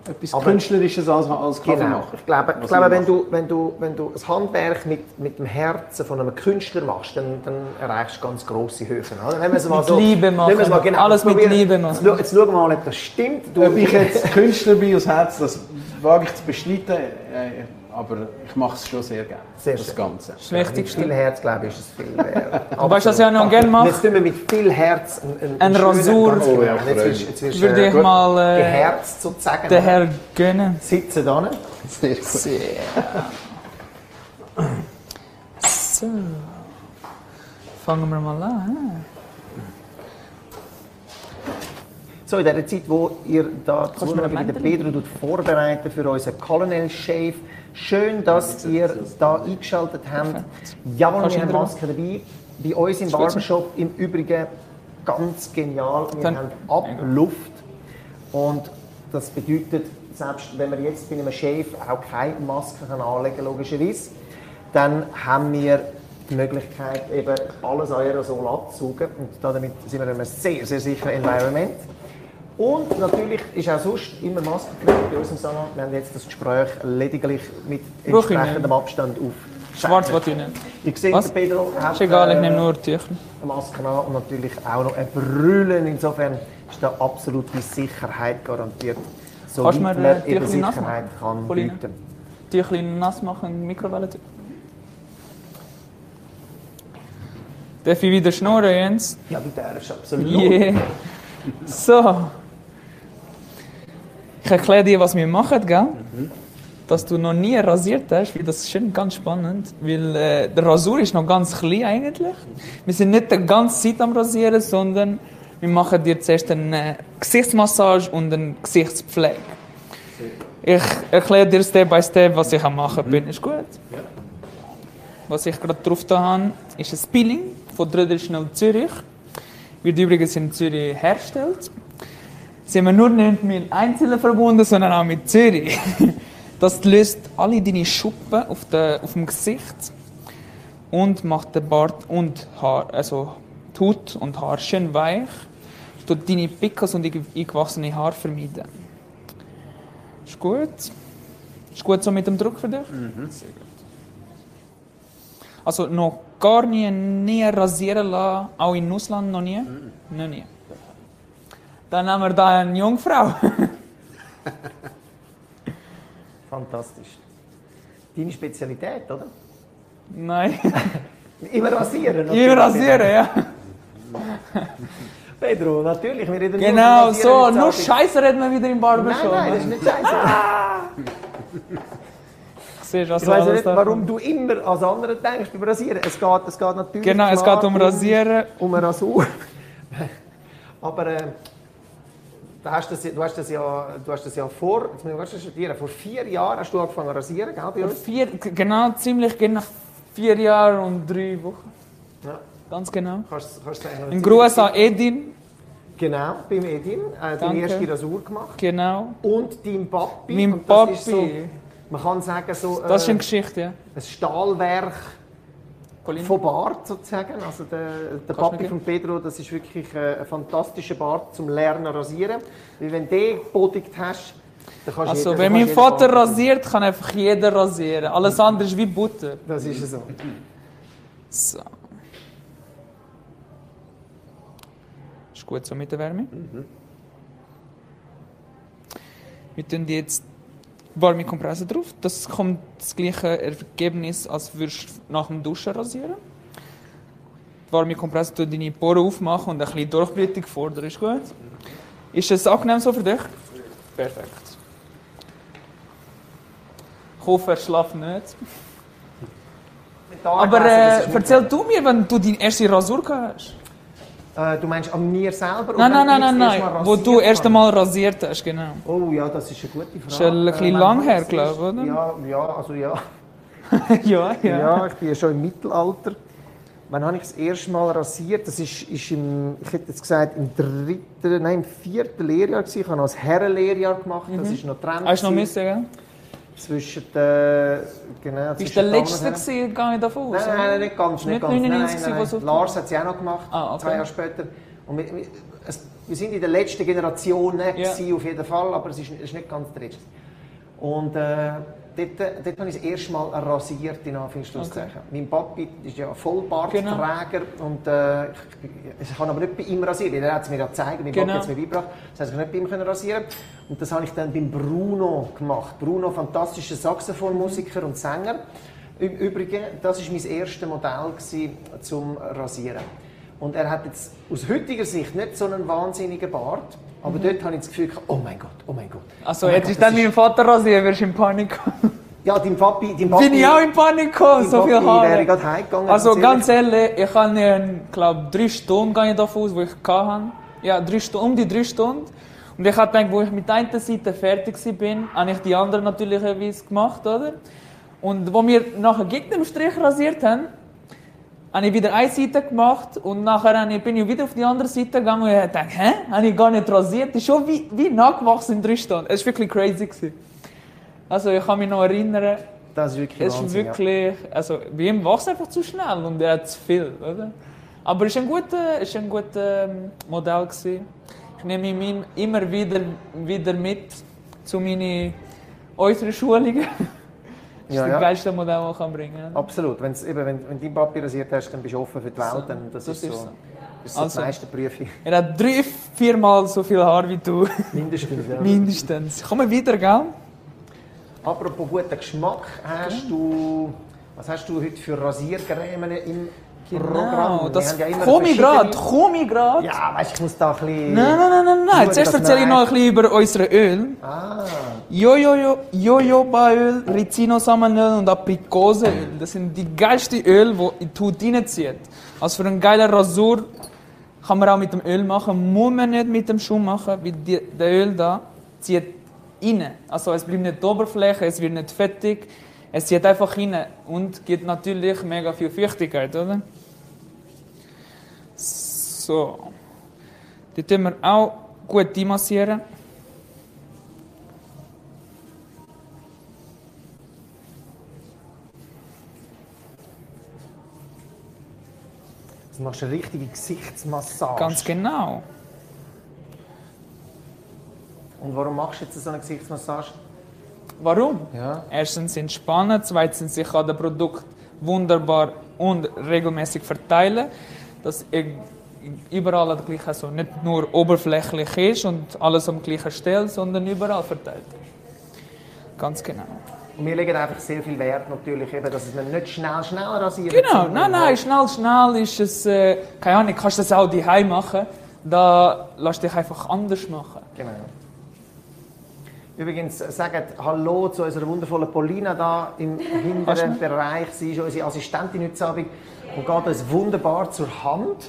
etwas
Aber-
Künstlerisches als, als
Genau.
Kaffeemacher.
Ich glaube, ich glaube wenn, du, wenn, du, wenn du ein Handwerk mit, mit dem Herzen von einem Künstler machst, dann, dann erreichst du ganz grosse Höhen. Oder? Wenn wir es mal
Mit
so,
Liebe machen.
mal, genau,
Alles mit
probieren.
Liebe machen.
Jetzt, schau- jetzt schauen wir mal, ob das stimmt. Du,
Ob ich jetzt Künstler bin aus Herz, das wage ich zu bestreiten, äh, aber ich mache es schon sehr gerne.
Sehr
das
schön.
Ganze.
Das
mit
Wichtigste.
viel Herz, glaube ich, ist es viel wert.
Du weißt, was ich auch noch gerne mache?
Jetzt tun wir mit viel Herz einen,
Ein
schönen-
Rasur.
Oh ja, ich
jetzt wirst, jetzt wirst,
Würde
äh,
ich mal äh,
geherzt sozusagen.
den Herr gönnen.
Sitzen da.
Sehr gut.
Sehr. So. Fangen wir mal an. hä?
So, in der Zeit, wo ihr da zuhört,
ein
der? Pedro tut vorbereiten für unseren Colonel Shave. Schön, dass ihr da eingeschaltet habt. Jawohl, wir haben? Masken dabei. Bei uns im. Barbershop im Übrigen ganz genial. Wir
Dann-
haben Abluft. Und das bedeutet, selbst wenn wir jetzt bei einem Shave auch keine Maske kann anlegen kann, logischerweise, dann haben wir die Möglichkeit, eben alles Aerosol abzusaugen. Und damit sind wir in einem sehr, sehr sicheren Environment. Und natürlich ist auch sonst immer Maskenpflicht bei uns im Salon. Wir haben jetzt das Gespräch lediglich mit entsprechendem. Abstand auf.
Schwarz will ich nicht.
Ich sehe,
Was?
Pedro hat
Ist egal, ich
äh,
nehme nur Tücher.
eine Maske an und natürlich auch noch ein Brüllen. Insofern ist da absolute Sicherheit garantiert,
Kannst du
soweit
mir,
man
äh,
eben
Tüchlein nass
Sicherheit kann
Pauline?
bieten.
Tücher nass machen die Mikrowelle. Darf ich wieder schnurren, Jens?
Ja, du darfst absolut.
Yeah. So. Ich erkläre dir, was wir machen, gell? Dass du noch nie rasiert hast, weil das ist schon ganz spannend, weil äh, der Rasur ist noch ganz klein eigentlich. Wir sind nicht die ganze Zeit am Rasieren, sondern wir machen dir zuerst eine Gesichtsmassage und eine Gesichtspflege. Ich erkläre dir Step by Step, was ich am machen bin. Ist gut? Was ich gerade drauf da habe, ist ein Peeling von Traditional Zürich. Wird übrigens in Zürich hergestellt. Sind wir nur nicht mit Einzelnen verbunden, sondern auch mit Zürich. Das löst alle deine Schuppen auf, der, auf dem Gesicht und macht den Bart und Haar, also die Haut und Haar schön weich. Tut deine Pickels und eingewachsene Haare vermeiden. Ist gut? Ist gut so mit dem Druck für dich? Sehr gut. Also noch gar nie näher rasieren lassen, auch in Ausland noch nie? Noch nie. Dann haben wir da eine Jungfrau.
Fantastisch. Deine Spezialität, oder?
Nein.
Immer rasieren.
Ich rasieren, ja.
Pedro, natürlich. Wir reden
Genau,
nur
so. Nur Scheiße reden wir wieder im
Nein,
Barbershop.
nein, das ist nicht scheiße.
Siehst du, was
Ich weiß nicht, warum du immer als andere denkst beim Rasieren. Es geht, es geht natürlich
Genau, es geht um Rasieren.
Um eine Rasur. Aber äh, du, hast das, du, hast das ja, du hast das ja vor, jetzt muss ich studieren, vor vier Jahren hast du angefangen zu rasieren, gell, bei uns?
Vier, genau, ziemlich genau vier Jahre und drei Wochen.
Ja.
Ganz genau.
Kannst, kannst sagen,
Ein Gruß an Edin.
Genau, beim Edin. Äh, deine erste Rasur gemacht.
Genau.
Und dein Papi.
Mein Papi.
Ist so, man kann sagen, so
Das ist
äh,
eine Geschichte, ja.
ein Stahlwerk? Von Bart sozusagen. Also der, der Papi von Pedro, das ist wirklich äh, ein fantastischer Bart zum Lernen rasieren. Weil wenn du den gebodigt hast, dann kannst du
Also,
jeden-
wenn mein Vater
Bart-
rasiert, kann einfach jeder rasieren. Alles andere ist wie Butter.
Das ist so.
So. Ist gut so mit der Wärme. Wir tun jetzt warme Kompresse drauf. Das kommt das gleiche Ergebnis, als würdest du nach dem Duschen rasieren. Die warme Kompresse tut deine Poren aufmachen und ein bisschen Durchblutung fordern. Ist gut? Ist es angenehm so für dich? Perfekt. Ich hoffe, er schlaft nicht. Aber äh, erzähl du mir, wenn du deine erste Rasur hast.
Äh, du meinst an mir selber?
Nein,
oder
nein, nein,
ich
nein,
das erste
nein.
Mal
Wo du
rasiert
erst
habe?
einmal rasiert hast, genau.
Oh ja, das ist eine gute Frage.
Ist ein bisschen
Äh,
lang her,
das
glaub,
ist-
oder?
Ja, ja, also ja.
ja, ja.
Ja, ich bin ja schon im Mittelalter. Wann habe ich das erste Mal rasiert? Das ist, ist im, ich hätte jetzt gesagt, im dritten, nein, im vierten Lehrjahr gewesen. Ich habe noch ein Herrenlehrjahr gemacht. Das ist noch Trend.
Hast du noch müssen, gell?
Zwischen den, genau, zwischen
der Letzte gewesen, gehe ich davon aus?
Nein, nein, nicht ganz. Nicht,
Nicht
ganz. Nein,
99
nein, nein, nein. Lars hat sie auch noch gemacht,
Ah, okay.
zwei Jahre später. Und wir, wir, es, wir sind in der letzten Generation gewesen, auf jeden Fall, aber es ist, es ist nicht ganz der letzte. Und äh, dort, dort habe ich das erste Mal rasiert, in Anführungszeichen. Mein Papi ist ja Vollbartträger und äh, ich, ich kann aber nicht bei ihm rasieren. Er hat es mir ja gezeigt, mein
Genau.
Papi hat es mir beigebracht. Das heißt, ich nicht bei ihm können rasieren. Und das habe ich dann beim Bruno gemacht. Bruno, fantastischer Saxophonmusiker und Sänger. Im Übrigen, das war mein erstes Modell zum Rasieren. Und er hat jetzt aus heutiger Sicht nicht so einen wahnsinnigen Bart, aber dort habe ich das Gefühl, oh mein Gott, oh mein Gott.
Also,
oh mein
ich
Gott,
dann
das
meinen Vater rasieren, wärst du in Panik gekommen.
Ja, dein Papi... Dein Papi
Bin ich auch in Panik gekommen, so viel
Papi wäre
Haare.
gerade heimgegangen.
Also, ganz ehrlich. ich habe, glaube drei Stunden gehe ich davon aus, wo ich hatte. Ja, drei Stunden, um die drei Stunden. Und ich habe gedacht, wo ich mit einer Seite fertig war, habe ich die andere natürlicherweise gemacht, oder? Und wo wir nachher gegen den Strich rasiert haben, habe ich wieder eine Seite gemacht und nachher ich- bin ich wieder auf die andere Seite gegangen und ich habe gedacht, hä? Habe ich gar nicht rasiert? Das ist schon wie, wie nachgewachsen in drei Stunden. Es war wirklich crazy. Gewesen. Also ich kann mich noch erinnern,
Das ist wirklich
es ist
Wahnsinn, ja.
wirklich, also bei ihm es einfach zu schnell und er hat zu viel, oder? Aber es war ein guter, es ist ein guter ähm, Modell. Gewesen. Ich nehme ihn immer wieder, wieder mit zu meinen äußeren Schulungen. Das ist
Ja,
das
ja.
geilste Modell, das kann bringen kann.
Absolut. Wenn's, eben, wenn, wenn dein Papi rasiert hast, dann bist du offen für die Welt.
So,
Dann, das,
das
ist so.
so.
Das ist so
Also.
die meiste Prüfung.
Er hat drei, viermal so viel Haar wie du.
Mindestens. Ja.
Mindestens. Kommen wir wieder, gell?
Apropos guten Geschmack, hast du, was hast du heute für Rasiercremen im Wir
das komme ich gerade, komme ich gerade.
Ja, weißt ich muss da ein bisschen...
Nein, nein, nein, nein, nein. Zuerst erzähle ich noch ein bisschen über unsere Öl.
Ah,
Jojobaöl, Ricino-Samenöl und Aprikosenöl. Das sind die geilsten Öl, die in die Haut reinzieht. Also für eine geile Rasur kann man auch mit dem Öl machen, muss man nicht mit dem Schuh machen, weil die, der Öl da zieht rein. Also es bleibt nicht die Oberfläche, es wird nicht fettig, es zieht einfach rein und gibt natürlich mega viel Feuchtigkeit, oder? So. Die tun wir auch gut einmassieren.
du machst eine richtige Gesichtsmassage.
Ganz genau.
Und warum machst du jetzt so eine Gesichtsmassage?
Warum?
Ja.
Erstens entspannen, zweitens ich kann das Produkt wunderbar und regelmäßig verteilen, dass überall an der gleichen, also nicht nur oberflächlich ist und alles am gleichen Stelle, sondern überall verteilt. Ganz genau.
Und wir legen einfach sehr viel Wert natürlich, eben, dass es man nicht schnell, schnell rasiert.
Genau, nein, nein, schnell, schnell ist es, äh, keine Ahnung, kannst du das auch daheim machen, da lass dich einfach anders machen.
Genau. Übrigens, äh, sagt Hallo zu unserer wundervollen Paulina da im hinteren Bereich. Sie ist unsere Assistentin heute Abend und geht uns wunderbar zur Hand.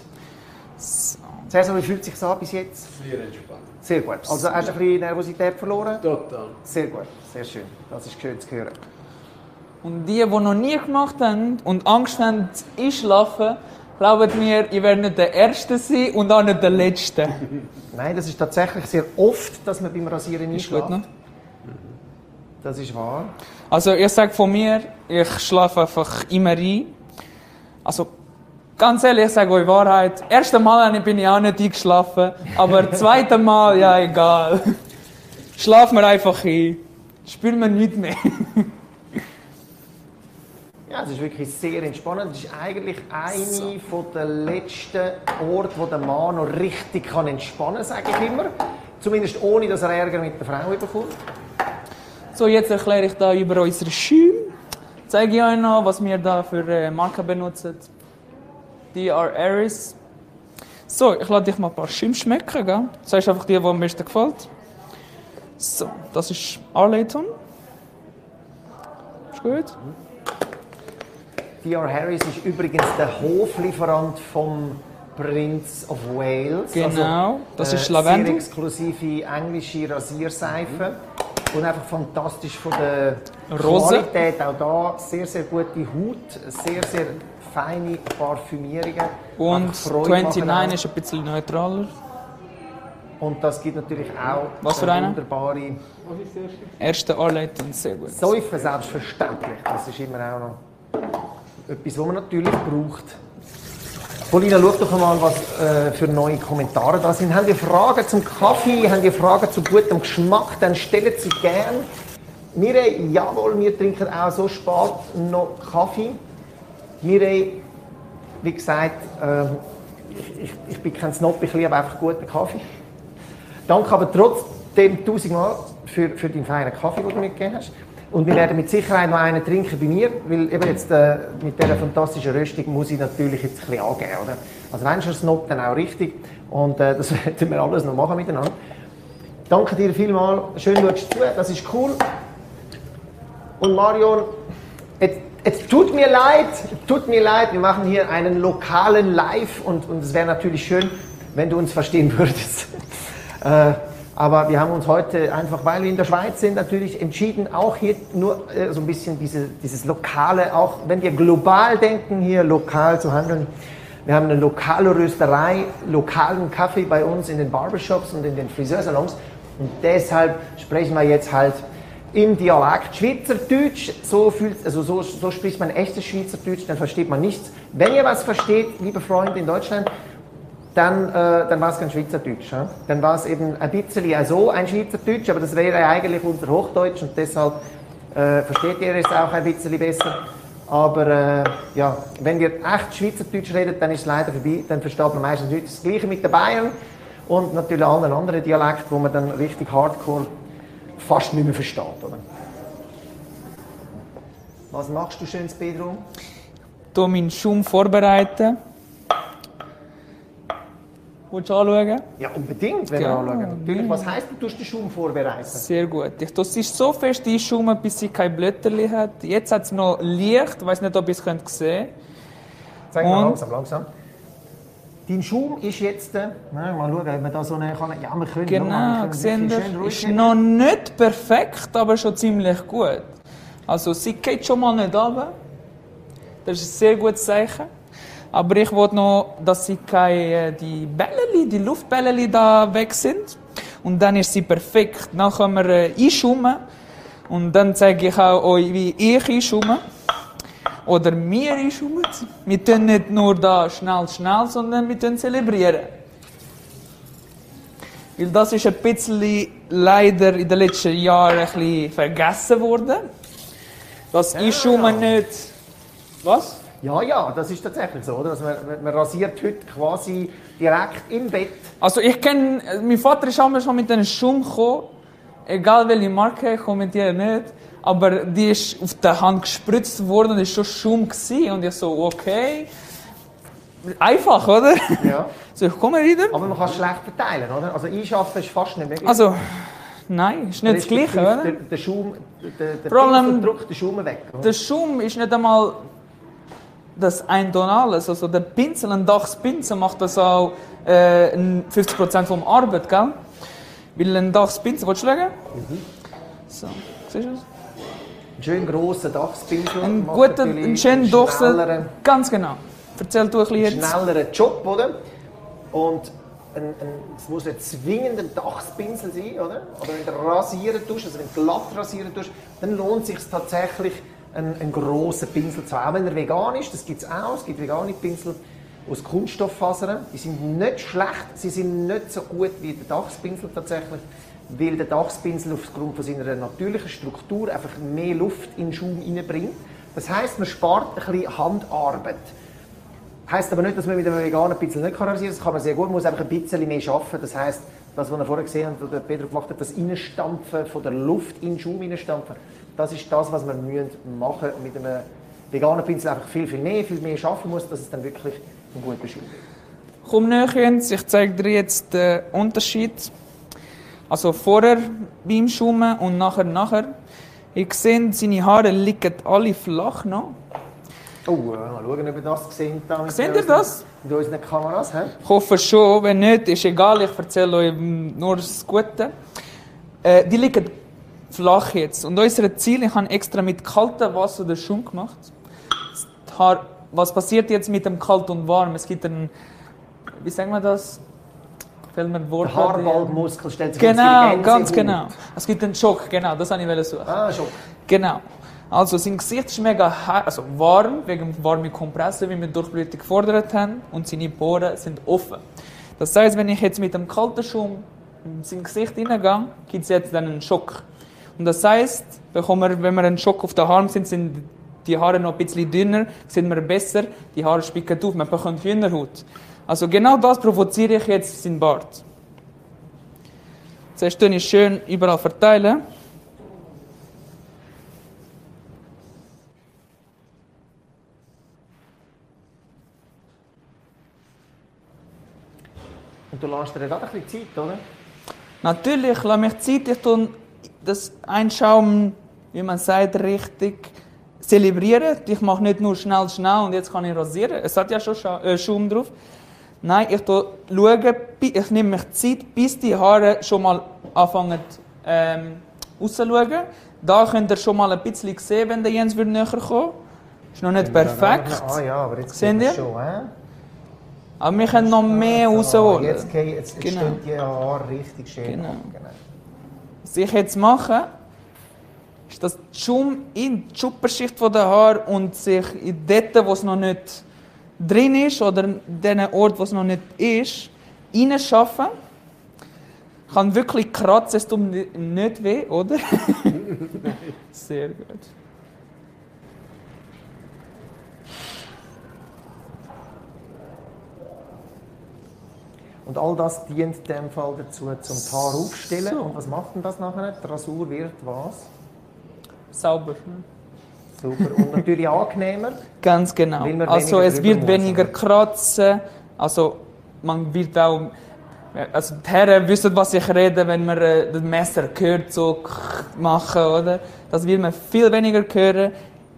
Cesar, wie fühlt sich das an bis jetzt?
Sehr entspannt.
Sehr gut. Also hast du ein bisschen Nervosität verloren?
Total.
Sehr gut, sehr schön. Das ist schön zu hören.
Und die, die noch nie gemacht haben und Angst haben, einschlafen, glaubt mir, ihr werdet nicht der Erste sein und auch nicht der Letzte.
Nein, das ist tatsächlich sehr oft, dass man beim Rasieren
Ist gut,
einschläft.
ne?
Das ist wahr.
Also ich sage von mir, ich schlafe einfach immer ein. Also ganz ehrlich, ich sage euch Wahrheit. Erste Mal bin ich auch nicht eingeschlafen, aber zweite Mal, ja egal. Schlaf mir einfach ein. Spürt mir nichts mehr.
Ja, es ist wirklich sehr entspannend. Es ist eigentlich eine von der letzten Orte, wo der Mann noch richtig kann entspannen kann, sage ich immer. Zumindest ohne, dass er Ärger mit der Frau bekommt.
So, jetzt erkläre ich da über unsere Schuhe. Zeige ich euch noch, was wir da für äh, Marken benutzen. DR Aris. So, ich lasse dich mal ein paar Schuhe schmecken. Gell? Sagst einfach die, die am besten gefällt. So, das ist Arleyton. Ist gut?
D.R. Harris ist übrigens der Hoflieferant vom Prince of Wales.
Genau, das ist
äh,
Lavendel.
Sehr exklusive englische Rasierseife. Und einfach fantastisch von der
Rose.
Qualität. Auch da sehr, sehr gute Haut, sehr, sehr feine Parfümierungen.
Und
Einfach Freude machen
29
auch.
ist ein bisschen neutraler.
Und das gibt natürlich auch
Was für
eine wunderbare
Erster Arleyton, sehr gut.
Säufen, selbstverständlich. Das ist immer auch noch etwas, was man natürlich braucht. Paulina, schau doch einmal, was äh, für neue Kommentare da sind. Haben ihr Fragen zum Kaffee? Haben ihr Fragen zu gutem Geschmack? Dann stellen Sie gern. Mireille, jawohl, wir trinken auch so spät noch Kaffee. Mireille, wie gesagt, äh, ich, ich, bin kein Snob, ich liebe einfach guten Kaffee. Danke aber trotzdem tausendmal für, für deinen feinen Kaffee, den du mitgegeben hast. Und wir werden mit Sicherheit noch einen trinken bei mir, weil eben jetzt äh, mit dieser fantastischen Röstung muss ich natürlich jetzt ein bisschen angeben, oder? Also wenn schon Snob, dann auch richtig. Und äh, das werden wir alles noch machen miteinander. Danke dir vielmals, schön schaust du zu, das ist cool. Und Marion, es, es tut mir leid, tut mir leid, wir machen hier einen lokalen Live und, und es wäre natürlich schön, wenn du uns verstehen würdest. äh, aber wir haben uns heute einfach, weil wir in der Schweiz sind, natürlich entschieden, auch hier nur äh, so ein bisschen diese, dieses Lokale, auch wenn wir global denken, hier lokal zu handeln. Wir haben eine lokale Rösterei, lokalen Kaffee bei uns in den Barbershops und in den Friseursalons. Und deshalb sprechen wir jetzt halt im Dialekt Schweizerdeutsch. So, fühlt, also so, so spricht man echtes Schweizerdeutsch, dann versteht man nichts. Wenn ihr was versteht, liebe Freunde in Deutschland, dann, äh, dann war es kein Schweizerdeutsch. Ja? Dann war es eben ein bisschen ja so ein Schweizerdeutsch, aber das wäre eigentlich unser Hochdeutsch und deshalb äh, versteht ihr es auch ein bisschen besser. Aber äh, ja, wenn wir echt Schweizerdeutsch reden, dann ist es leider vorbei. Dann versteht man meistens nicht das Gleiche mit den Bayern und natürlich allen anderen Dialekten, wo man dann richtig hardcore fast nicht mehr versteht. Oder? Was machst du schönes, Pedro?
hier meinen Schaum vorbereiten. Willst du anschauen?
Ja, unbedingt, wenn
Ja,
wir anschauen. Natürlich,
ja.
was heisst, du tust den Schaum vorbereiten?
Sehr gut. Ich tue sie so fest einschaumen, bis sie kein Blätterli hat. Jetzt hat es noch Licht. Ich weiß nicht, ob ihr es könnt sehen
Zeig mal langsam, langsam. Dein Schaum ist jetzt, äh, mal schauen, ob man da so eine kann. Ja, wir können
Genau,
nochmal, wir können schön ruhig
Ist noch nicht perfekt, aber schon ziemlich gut. Also sie geht schon mal nicht runter. Das ist ein sehr gutes Zeichen. Aber ich wollte noch, dass sie keine, äh, die Bälleli, die Luftbälleli da weg sind. Und dann ist sie perfekt. Dann können wir äh, einschaumen. Und dann zeige ich auch euch, wie ich einschaume. Oder wir einschaumen. Wir tun nicht nur da schnell, schnell, sondern wir tun zelebrieren. Weil das ist ein bisschen leider in den letzten Jahren ein bisschen vergessen worden. Das Einschaumen nicht... Was?
Ja, ja, das ist tatsächlich so, oder? Also man, man rasiert heute quasi direkt im Bett.
Also ich kenne, mein Vater ist einmal schon mit einem Schaum gekommen, egal welche Marke, ich kommentiere nicht, aber die ist auf der Hand gespritzt worden und ist schon Schaum gewesen. und ich so, okay, einfach, oder?
Ja.
So, ich komme wieder.
Aber man kann es schlecht verteilen, oder? Also einschaffen ist fast nicht möglich.
Also, nein, ist nicht das Gleiche, oder?
Der, der Schaum, der, der Pinsel drückt den Schaum weg. Oder?
Der Schaum ist nicht einmal das Eintonales. Also der Pinsel, ein Dachspinsel macht das auch äh, ein 50% vom Arbeit, gell? Weil ein Dachspinsel, willst du schauen? So, siehst du das?
Ein schön grosser Dachspinsel.
Ein guter, ein schön
einen
durchse...
schnelleren-
Ganz genau. Erzähl du ein bisschen jetzt.
schnelleren Job, oder? Und ein, ein, es muss nicht zwingend ein Dachspinsel sein, oder? Aber wenn du rasieren tust, also wenn du glatt rasieren tust, dann lohnt es sich tatsächlich, einen, einen grossen Pinsel zu haben. Auch wenn er vegan ist, das gibt es auch, es gibt vegane Pinsel aus Kunststofffasern. Die sind nicht schlecht, sie sind nicht so gut wie der Dachspinsel tatsächlich, weil der Dachspinsel aufgrund von seiner natürlichen Struktur einfach mehr Luft in den Schaum hineinbringt. Das heißt, man spart ein bisschen Handarbeit. Heißt aber nicht, dass man mit einem veganen Pinsel nicht kann rasieren kann. Das kann man sehr gut. Man muss einfach ein bisschen mehr arbeiten. Das heißt, das, was wir vorher gesehen haben, was Pedro gemacht hat, das Innenstampfen von der Luft in den Schaum hineinstampfen, das ist das, was wir müssen machen müssen. Mit einem veganen Pinsel einfach viel, viel mehr, viel mehr schaffen muss, dass es dann wirklich ein guter Schaum wird.
Komm näher, ich zeige dir jetzt den Unterschied. Also vorher beim Schummen und nachher nachher. Ihr seht, seine Haare liegen alle flach noch.
Oh, äh, mal schauen, ob wir das haben.
Seht ihr das?
Mit unseren Kameras. He?
Ich hoffe schon, wenn nicht, ist egal, ich erzähle euch nur das Gute. Äh, die liegen flach jetzt. Und unser Ziel, ich habe extra mit kaltem Wasser den Schaum gemacht. Was passiert jetzt mit dem Kalt und Warm? Es gibt einen, wie sagen wir das? Fällt mir ein Wort
Der Haarbalgmuskel stellt sich
Genau, ganz genau. Es gibt einen Schock, genau, das wollte ich suchen.
Ah, schon.
Genau. Also sein Gesicht ist mega also warm, wegen dem warmen Kompressor, wie wir Durchblutung gefordert haben. Und seine Poren sind offen. Das heißt, wenn ich jetzt mit dem kalten Schaum in sein Gesicht hineingehe, gibt es jetzt einen Schock. Und das heißt, bekommen wir, wenn wir einen Schock auf den Haaren sind, sind die Haare noch ein bisschen dünner, sehen wir besser, die Haare spicken auf, man bekommt Hühnerhaut. Also genau das provoziere ich jetzt in Bart. Zuerst ich schön überall verteilen.
Und du lässt dir gerade ein bisschen Zeit, oder?
Natürlich, lass mich Zeit, ich tue das Einschaum, wie man sagt, richtig zelebrieren. Ich mache nicht nur schnell, schnell und jetzt kann ich rasieren. Es hat ja schon äh, Schaum drauf. Nein, ich bi- ich nehme mich Zeit, bis die Haare schon mal anfangen ähm, rauszuschauen. Da könnt ihr schon mal ein bisschen sehen, wenn der Jens würde näher kommen Ist noch nicht perfekt.
Ah ja, aber jetzt
Sehen ihr?
schon, hä?
Aber wir können noch mehr
Ah,
rausholen.
Jetzt, jetzt, jetzt
Genau.
die Haare richtig schön
Genau.
ab, genau.
Was ich jetzt mache, ist, dass die in die Schupperschicht der Haar und sich in dort, wo es noch nicht drin ist, oder in den Ort, wo es noch nicht ist, reinschaffen. Kann wirklich kratzen, es tut nicht weh, oder? Sehr gut.
Und all das dient in dem Fall dazu, zum Haar aufstellen.
So.
Und was macht denn das nachher? Die Rasur wird was?
Sauber.
Super. Und natürlich angenehmer.
Ganz genau. Also es wird
muss,
weniger kratzen. Also man wird auch. Also die Herren wissen, was ich rede, wenn man äh, das Messer hört, so machen, oder? Das wird man viel weniger hören.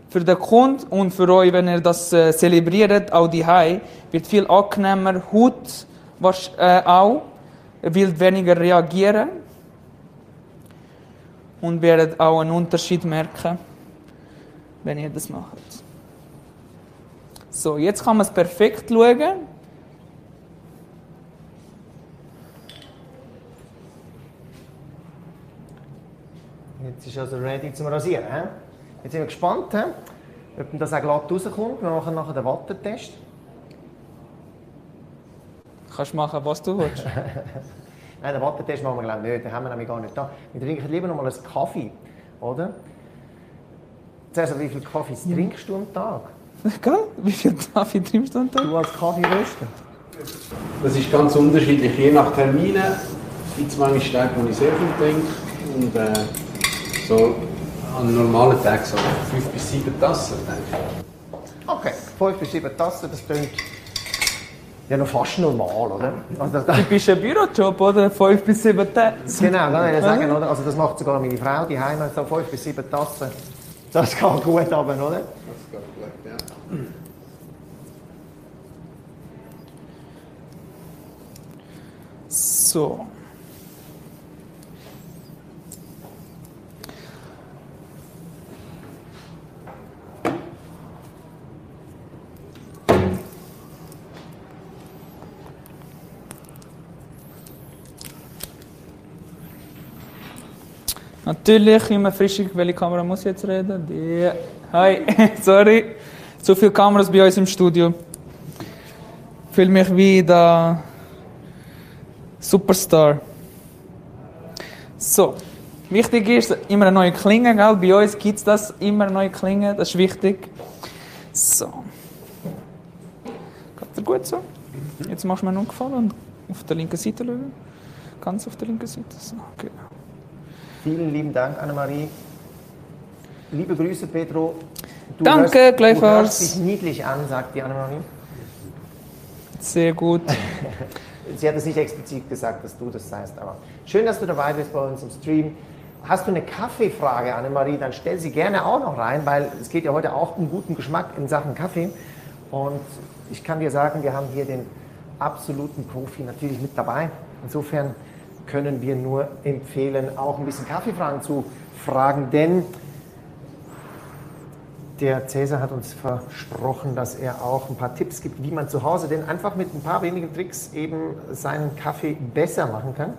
Für den Kunden und für euch, wenn ihr das äh, zelebriert, auch die Hai, wird viel angenehmer. Haut was, äh, auch. Wird weniger reagieren. Und werdet auch einen Unterschied merken, wenn ihr das macht. So, jetzt kann man es perfekt schauen.
Jetzt ist also ready zum Rasieren. He? Jetzt sind wir gespannt, he? ob das auch glatt rauskommt. Wir machen nachher den Wattetest.
Kannst machen, was du willst.
Nein, den Wattetest machen wir glaube ich nicht, den haben wir nämlich gar nicht da. Wir trinken lieber noch mal einen Kaffee, oder? Zuerst, wie viel Kaffees trinkst du am Tag?
Gell? Wie viel Kaffee trinkst du am Tag?
Du als Kaffeeröster?
Das ist ganz unterschiedlich, je nach Terminen. Es gibt manche Tage, wo ich sehr viel trinke. Und äh, so an normalen Tagen so fünf bis sieben Tassen, denke ich.
Okay, 5 bis 7 Tassen, das klingt ja noch fast normal, oder? Also das,
Du bist ein Bürojob, oder? Fünf bis sieben Tage.
genau, das will ich sagen, oder? Also das macht sogar meine Frau, die Heim so 5 bis 7 Tassen. Das geht gut aber, oder?
Das geht gut, ja.
So. Natürlich immer frisch. Welche Kamera muss ich jetzt reden? Die. Hi, sorry. Zu viele Kameras bei uns im Studio. Fühle mich wie der Superstar. So. Wichtig ist immer eine neue Klinge, gell? Bei uns gibt es das immer eine neue Klinge, das ist wichtig. So. Geht dir gut so? Jetzt machst du mir einen Gefallen und auf der linken Seite schauen. Ganz auf der linken Seite. So, genau.
Vielen lieben Dank, Annemarie. Liebe Grüße, Pedro. Du
Danke,
hörst,
gleichfalls.
Du hörst dich niedlich an, sagt die Annemarie.
Sehr gut.
Sie hat es nicht explizit gesagt, dass du das seist, aber schön, dass du dabei bist bei uns im Stream. Hast du eine Kaffeefrage, Annemarie, dann stell sie gerne auch noch rein, weil es geht ja heute auch um guten Geschmack in Sachen Kaffee. Und ich kann dir sagen, wir haben hier den absoluten Profi natürlich mit dabei. Insofern können wir nur empfehlen, auch ein bisschen Kaffeefragen zu fragen, denn der Cäsar hat uns versprochen, dass er auch ein paar Tipps gibt, wie man zu Hause denn einfach mit ein paar wenigen Tricks eben seinen Kaffee besser machen kann.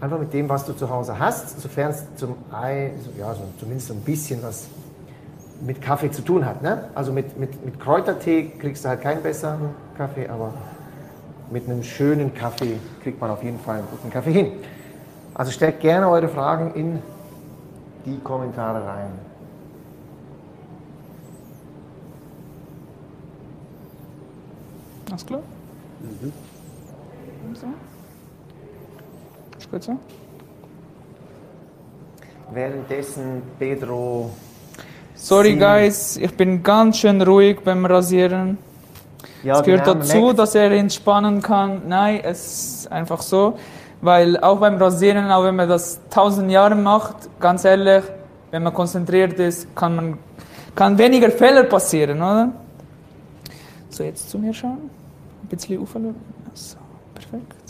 Einfach mit dem, was du zu Hause hast, sofern es zum Ei, ja, so zumindest so ein bisschen was mit Kaffee zu tun hat. Ne? Also mit, mit, mit Kräutertee kriegst du halt keinen besseren Kaffee, aber mit einem schönen Kaffee kriegt man auf jeden Fall einen guten Kaffee hin. Also stellt gerne eure Fragen in die Kommentare rein.
Alles klar? Gut so?
Währenddessen Pedro
Sorry
Sie-
guys, ich bin ganz schön ruhig beim Rasieren.
Ja,
es gehört
genau,
dazu, dass er entspannen kann. Nein, es ist einfach so. Weil auch beim Rasieren, auch wenn man das tausend Jahre macht, ganz ehrlich, wenn man konzentriert ist, kann man kann weniger Fehler passieren, oder? So, jetzt zu mir schauen. Ein bisschen aufschauen. So, perfekt.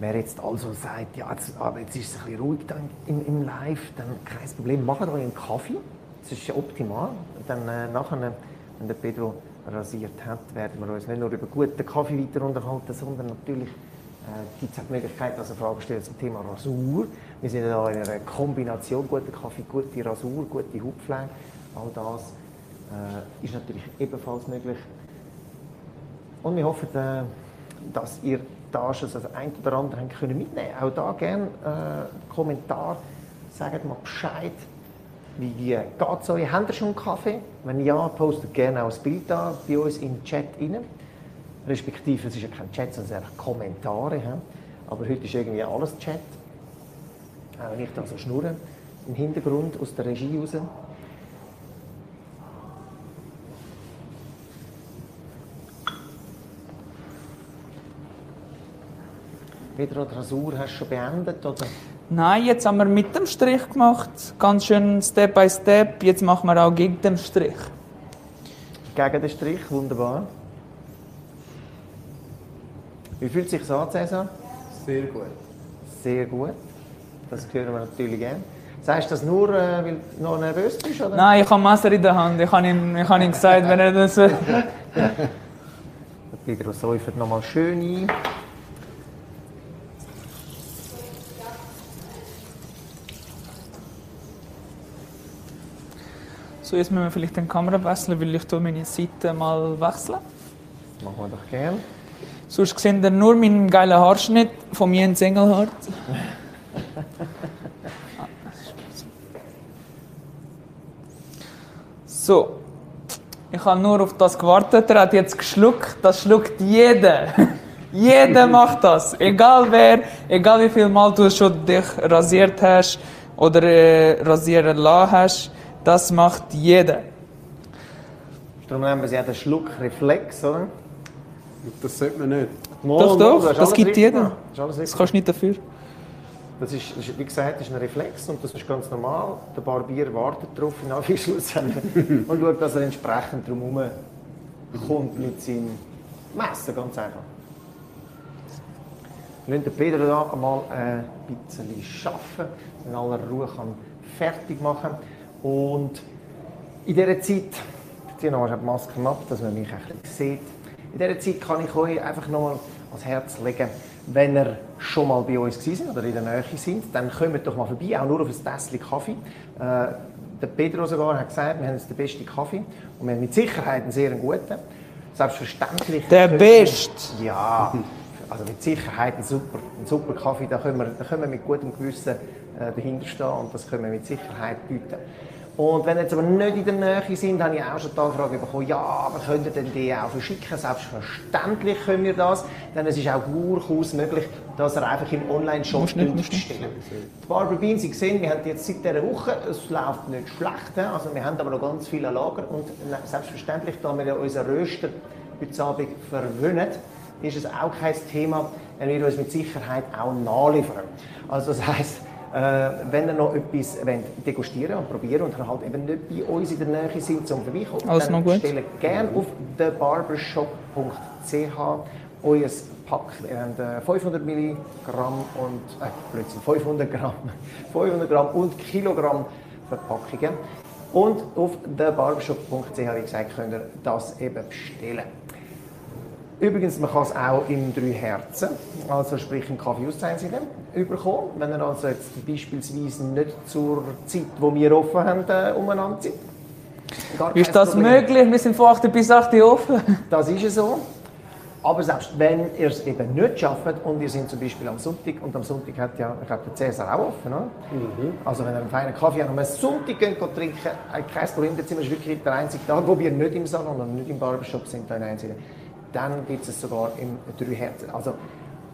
Wer jetzt also sagt, ja, jetzt, aber jetzt ist es ein bisschen ruhig dann im, im Live, dann kein Problem, macht euch einen Kaffee. Das ist optimal. Dann äh, nachher, wenn der Pedro rasiert hat, werden wir uns nicht nur über guten Kaffee weiter unterhalten, sondern natürlich äh, gibt es auch die Möglichkeit, dass ihr Fragen stellt zum Thema Rasur. Wir sind da in einer Kombination guter Kaffee, gute Rasur, gute Hautpflege. All das äh, ist natürlich ebenfalls möglich. Und wir hoffen, äh, dass ihr schon das ein oder andere habt können mitnehmen Auch da gerne äh, Kommentar. Sagt mal Bescheid. Wie geht es euch? Habt ihr schon einen Kaffee? Wenn ja, postet gerne auch das Bild da bei uns im Chat rein. Respektive, es ist ja kein Chat, sondern es sind einfach Kommentare. hä? Aber heute ist irgendwie alles Chat. Auch wenn ich da so schnurre im Hintergrund aus der Regie raus. Pedro, die Rasur hast du schon beendet? Oder?
Nein, jetzt haben wir mit dem Strich gemacht. Ganz schön Step by Step. Jetzt machen wir auch gegen den Strich.
Gegen den Strich, wunderbar. Wie fühlt sich das an, Cäsar?
Sehr gut.
Sehr gut. Das hören wir natürlich gerne. Sagst du das nur, äh, weil du noch nervös bist? Oder?
Nein, ich habe Messer in der Hand. Ich habe ihm, ich habe ihm gesagt, wenn er das...
Der Pedro säufert nochmal schön ein.
So, jetzt müssen wir vielleicht den Kamera wechseln, weil ich meine Seite mal wechseln.
Machen wir doch gerne.
Sonst seht ihr nur meinen geilen Haarschnitt von mir in Engelhardt. So. Ich habe nur auf das gewartet. Er hat jetzt geschluckt. Das schluckt jeder. jeder macht das. Egal wer, egal wie viel Mal du schon dich rasiert hast oder äh, rasieren lassen hast. Das macht jeder.
Darum nennen wir ja den Schluckreflex, oder?
Das sollte man nicht.
Mal,
Doch,
mal,
doch, das
alles
gibt jeder.
Das
Das kannst du nicht dafür.
Das ist, das ist, wie gesagt, das ist ein Reflex und das ist ganz normal. Der Barbier wartet darauf, in Anführungszeichen, und schaut, dass er entsprechend drumherum kommt mit seinem Messer, ganz einfach. Wir lassen den Pedro da einmal ein bisschen arbeiten, in aller Ruhe kann fertig machen. Und in dieser Zeit, ich ziehe noch die Maske ab, dass man mich ein bisschen sieht. In dieser Zeit kann ich euch einfach noch mal ans Herz legen, wenn ihr schon mal bei uns gewesen seid oder in der Nähe sind, dann kommt doch mal vorbei, auch nur auf ein Tässchen Kaffee. Äh, der Pedro sogar hat gesagt, wir haben jetzt den besten Kaffee und wir haben mit Sicherheit einen sehr guten. Selbstverständlich.
Der Beste.
Ja, also mit Sicherheit ein super, ein super Kaffee, da können wir, da können wir mit gutem Gewissen äh, dahinter stehen und das können wir mit Sicherheit bieten. Und wenn jetzt aber nicht in der Nähe sind, habe ich auch schon die Anfrage bekommen, ja, aber könnt ihr denn die auch verschicken? Selbstverständlich können wir das, denn es ist auch durchaus möglich, dass ihr einfach im Online-Shop bestellen. Die Barber Bean, Sie sehen, wir haben jetzt seit dieser Woche, es läuft nicht schlecht, also wir haben aber noch ganz viele Lager und selbstverständlich, da wir ja unseren Röster heute Abend verwöhnen, ist es auch kein Thema, er wird uns mit Sicherheit auch nachliefern. Also das heisst, wenn ihr noch etwas wollt, degustieren und probieren und halt eben nicht bei uns in der Nähe sind, zum Vorbeikommen,
Alles
dann
noch gut?
stellt gerne auf thebarbershop.ch euer Pack. Wir haben äh, 500 Milligramm und, äh, Blödsinn, 500 Gramm, 500 Gramm und Kilogramm Verpackungen. Und auf thebarbershop.ch, wie gesagt, könnt ihr das eben bestellen. Übrigens, man kann es auch in drei Herzen, also sprich im Kaffee Auszeichnen, überkommen. Wenn ihr also jetzt beispielsweise nicht zur Zeit, wo wir offen haben, äh, umeinander
Wie ist das
Problem.
möglich? Wir sind von 8 bis 8 Uhr offen.
Das ist es so. Aber selbst wenn ihr es eben nicht schafft und ihr seid zum Beispiel am Sonntag, und am Sonntag hat ja, ich glaube, der Cäsar auch offen, oder? Also wenn ihr einen feinen Kaffee an einem Sonntag geht, geht trinken äh, kein Problem, jetzt sind wir wirklich der einzige Tag, wo wir nicht im Salon und nicht im Barbershop sind, der einzige. Dann gibt es sogar im drei Herzen. Also